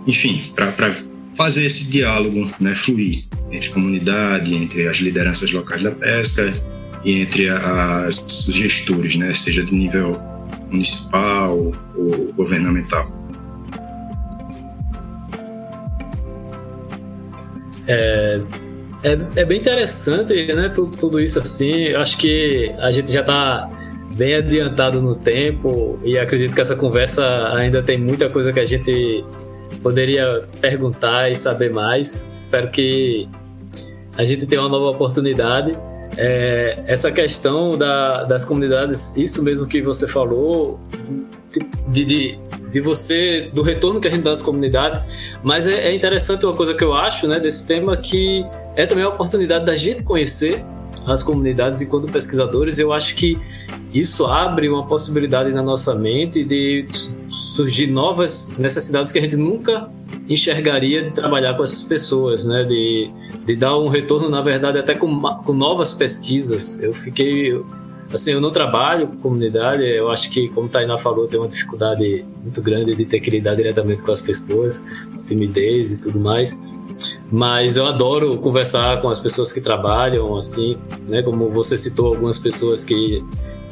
enfim, para fazer esse diálogo, né, fluir entre a comunidade, entre as lideranças locais da pesca e entre as, os gestores, né, seja de nível municipal ou governamental. É, é, é bem interessante, né? Tudo, tudo isso assim. Eu acho que a gente já está bem adiantado no tempo e acredito que essa conversa ainda tem muita coisa que a gente poderia perguntar e saber mais. Espero que a gente tenha uma nova oportunidade. É, essa questão da, das comunidades, isso mesmo que você falou, de, de de você, do retorno que a gente dá às comunidades, mas é, é interessante uma coisa que eu acho, né, desse tema, que é também a oportunidade da gente conhecer as comunidades enquanto pesquisadores, eu acho que isso abre uma possibilidade na nossa mente de surgir novas necessidades que a gente nunca enxergaria de trabalhar com essas pessoas, né? De, de dar um retorno, na verdade, até com, com novas pesquisas. Eu fiquei Assim, eu não trabalho com comunidade, eu acho que, como Tainá falou, tem uma dificuldade muito grande de ter que lidar diretamente com as pessoas, timidez e tudo mais. Mas eu adoro conversar com as pessoas que trabalham, assim, né? Como você citou, algumas pessoas que,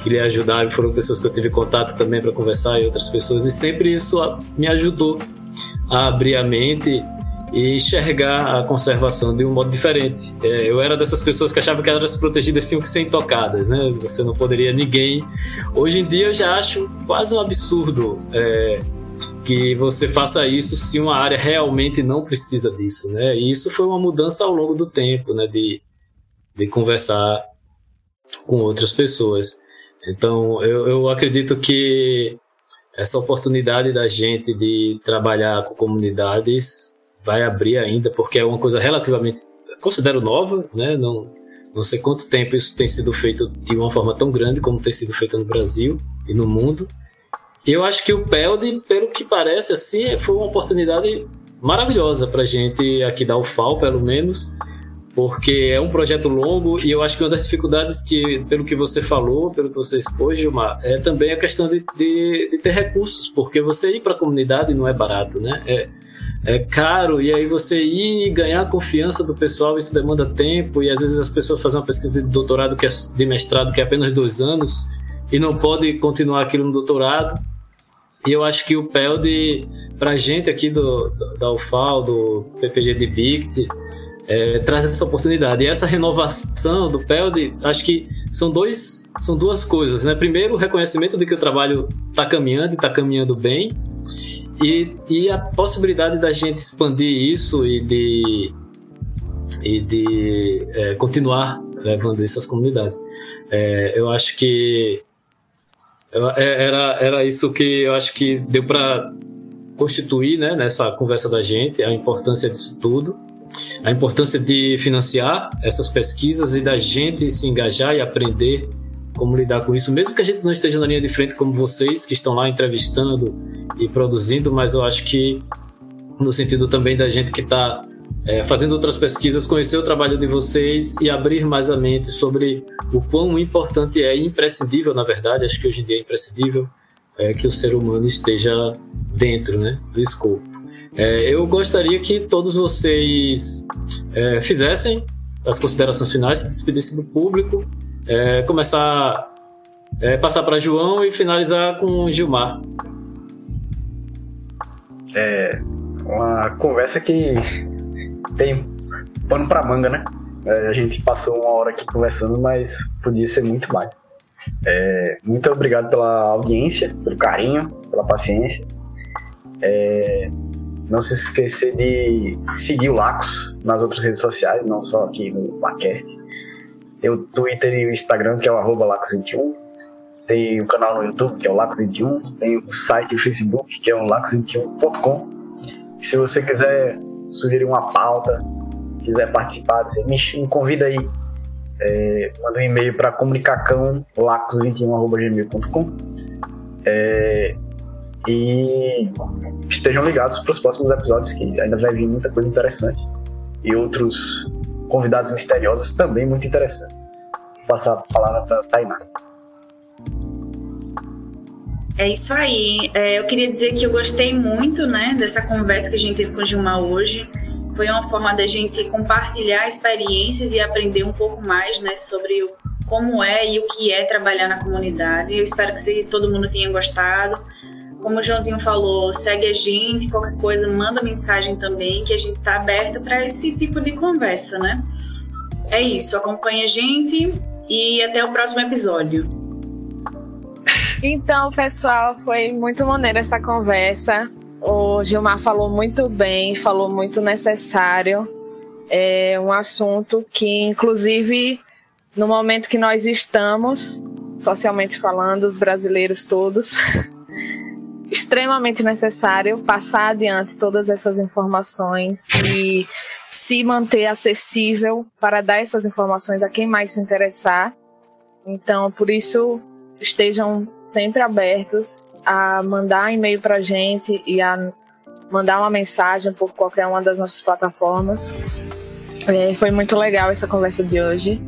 que lhe ajudaram, foram pessoas que eu tive contato também para conversar e outras pessoas, e sempre isso me ajudou a abrir a mente e enxergar a conservação de um modo diferente. É, eu era dessas pessoas que achavam que elas protegidas tinham que ser intocadas, né? Você não poderia ninguém. Hoje em dia eu já acho quase um absurdo é, que você faça isso se uma área realmente não precisa disso, né? E isso foi uma mudança ao longo do tempo, né? De, de conversar com outras pessoas. Então eu, eu acredito que essa oportunidade da gente de trabalhar com comunidades vai abrir ainda, porque é uma coisa relativamente, considero nova, né? Não, não sei quanto tempo isso tem sido feito de uma forma tão grande como tem sido feito no Brasil e no mundo. Eu acho que o PELD, pelo que parece, assim, foi uma oportunidade maravilhosa para gente aqui da UFAL, pelo menos, porque é um projeto longo e eu acho que uma das dificuldades que, pelo que você falou, pelo que você expôs, Gilmar, é também a questão de, de, de ter recursos, porque você ir para a comunidade não é barato, né? É, é caro e aí você ir e ganhar a confiança do pessoal, isso demanda tempo e às vezes as pessoas fazem uma pesquisa de doutorado que é de mestrado que é apenas dois anos e não pode continuar aquilo no doutorado. E eu acho que o PELD, para a gente aqui do, da UFAL, do PPG de BICT, é, traz essa oportunidade. E essa renovação do PELD, acho que são, dois, são duas coisas. Né? Primeiro, o reconhecimento de que o trabalho está caminhando e está caminhando bem, e, e a possibilidade da gente expandir isso e de, e de é, continuar levando isso às comunidades. É, eu acho que é, era, era isso que eu acho que deu para constituir né, nessa conversa da gente, a importância disso tudo a importância de financiar essas pesquisas e da gente se engajar e aprender como lidar com isso, mesmo que a gente não esteja na linha de frente como vocês, que estão lá entrevistando e produzindo, mas eu acho que no sentido também da gente que está é, fazendo outras pesquisas, conhecer o trabalho de vocês e abrir mais a mente sobre o quão importante é, imprescindível, na verdade, acho que hoje em dia é imprescindível, é, que o ser humano esteja dentro né, do escopo. É, eu gostaria que todos vocês é, fizessem as considerações finais, se despedissem do público, é, começar é, passar para João e finalizar com Gilmar. É uma conversa que tem pano para manga, né? É, a gente passou uma hora aqui conversando, mas podia ser muito mais. É, muito obrigado pela audiência, pelo carinho, pela paciência. É, não se esquecer de seguir o Lacos nas outras redes sociais, não só aqui no Lacast. Tem o Twitter e o Instagram, que é o Lacos21. Tem o canal no YouTube, que é o Lacos21. Tem o site e o Facebook, que é o lacos21.com. Se você quiser sugerir uma pauta, quiser participar, você me, me convida aí. É, manda um e-mail para comunicacãolacos21.gmail.com é, e estejam ligados para os próximos episódios, que ainda vai vir muita coisa interessante. E outros convidados misteriosos também muito interessantes. Vou passar a palavra para Tainá. É isso aí. É, eu queria dizer que eu gostei muito né, dessa conversa que a gente teve com o Gilmar hoje. Foi uma forma da gente compartilhar experiências e aprender um pouco mais né, sobre o, como é e o que é trabalhar na comunidade. Eu espero que todo mundo tenha gostado. Como o Joãozinho falou, segue a gente, qualquer coisa, manda mensagem também, que a gente está aberta para esse tipo de conversa, né? É isso, acompanha a gente e até o próximo episódio. Então, pessoal, foi muito maneira essa conversa. O Gilmar falou muito bem, falou muito necessário. É um assunto que, inclusive, no momento que nós estamos, socialmente falando, os brasileiros todos, (laughs) extremamente necessário passar adiante todas essas informações e se manter acessível para dar essas informações a quem mais se interessar. Então, por isso, estejam sempre abertos a mandar e-mail para a gente e a mandar uma mensagem por qualquer uma das nossas plataformas. É, foi muito legal essa conversa de hoje.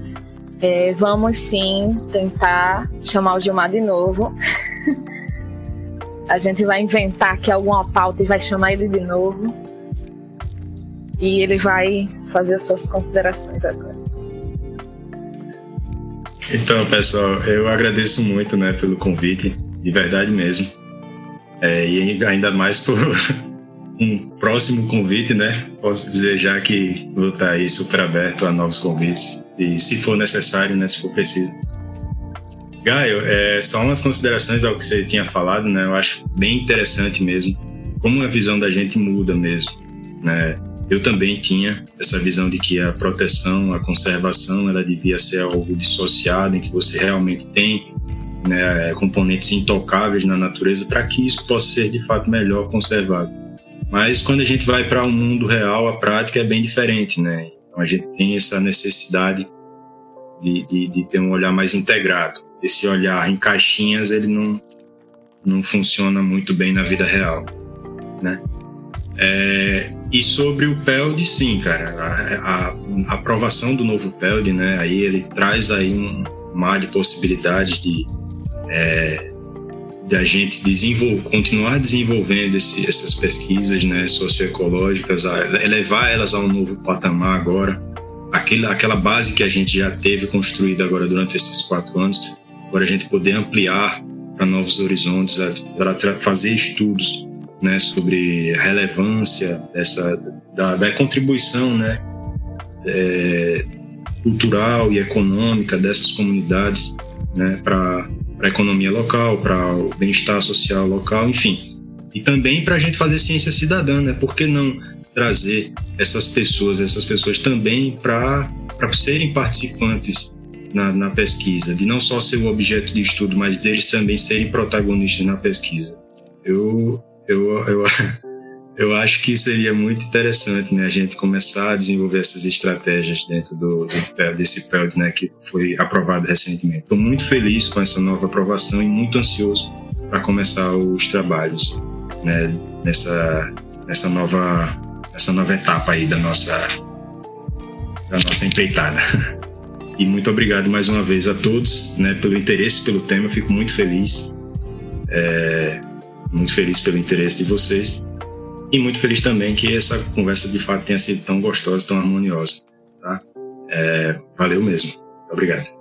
É, vamos sim tentar chamar o Gilmar de novo. (laughs) A gente vai inventar aqui alguma pauta e vai chamar ele de novo. E ele vai fazer as suas considerações agora. Então, pessoal, eu agradeço muito né, pelo convite, de verdade mesmo. É, e ainda mais por (laughs) um próximo convite, né? Posso dizer já que vou estar aí super aberto a novos convites, e se for necessário, né, se for preciso. Gaio, é, só umas considerações ao que você tinha falado, né? Eu acho bem interessante mesmo como a visão da gente muda mesmo, né? Eu também tinha essa visão de que a proteção, a conservação, ela devia ser algo dissociado, em que você realmente tem né, componentes intocáveis na natureza para que isso possa ser de fato melhor conservado. Mas quando a gente vai para o um mundo real, a prática é bem diferente, né? Então a gente tem essa necessidade de, de, de ter um olhar mais integrado esse olhar em caixinhas ele não, não funciona muito bem na vida real, né? É, e sobre o PELD, sim, cara, a, a, a, aprovação do novo PELD, né, aí ele traz aí um mar de possibilidades de, é, de a gente desenvolver, continuar desenvolvendo esse, essas pesquisas, né, socioecológicas, elevar elas a um novo patamar agora, aquela, aquela base que a gente já teve construída agora durante esses quatro anos, agora a gente poder ampliar para novos horizontes, para fazer estudos né, sobre a relevância dessa, da, da contribuição né, é, cultural e econômica dessas comunidades né, para a economia local, para o bem-estar social local, enfim. E também para a gente fazer ciência cidadã, né? Por que não trazer essas pessoas, essas pessoas também para serem participantes na, na, pesquisa, de não só ser o objeto de estudo, mas deles também serem protagonistas na pesquisa. Eu, eu, eu, eu acho que seria muito interessante né, a gente começar a desenvolver essas estratégias dentro do, do desse PELD né, que foi aprovado recentemente. Estou muito feliz com essa nova aprovação e muito ansioso para começar os trabalhos né, nessa, nessa, nova, nessa nova etapa aí da nossa, da nossa empreitada. (laughs) E muito obrigado mais uma vez a todos né, pelo interesse pelo tema, fico muito feliz. É, muito feliz pelo interesse de vocês e muito feliz também que essa conversa de fato tenha sido tão gostosa, tão harmoniosa. Tá? É, valeu mesmo. Obrigado.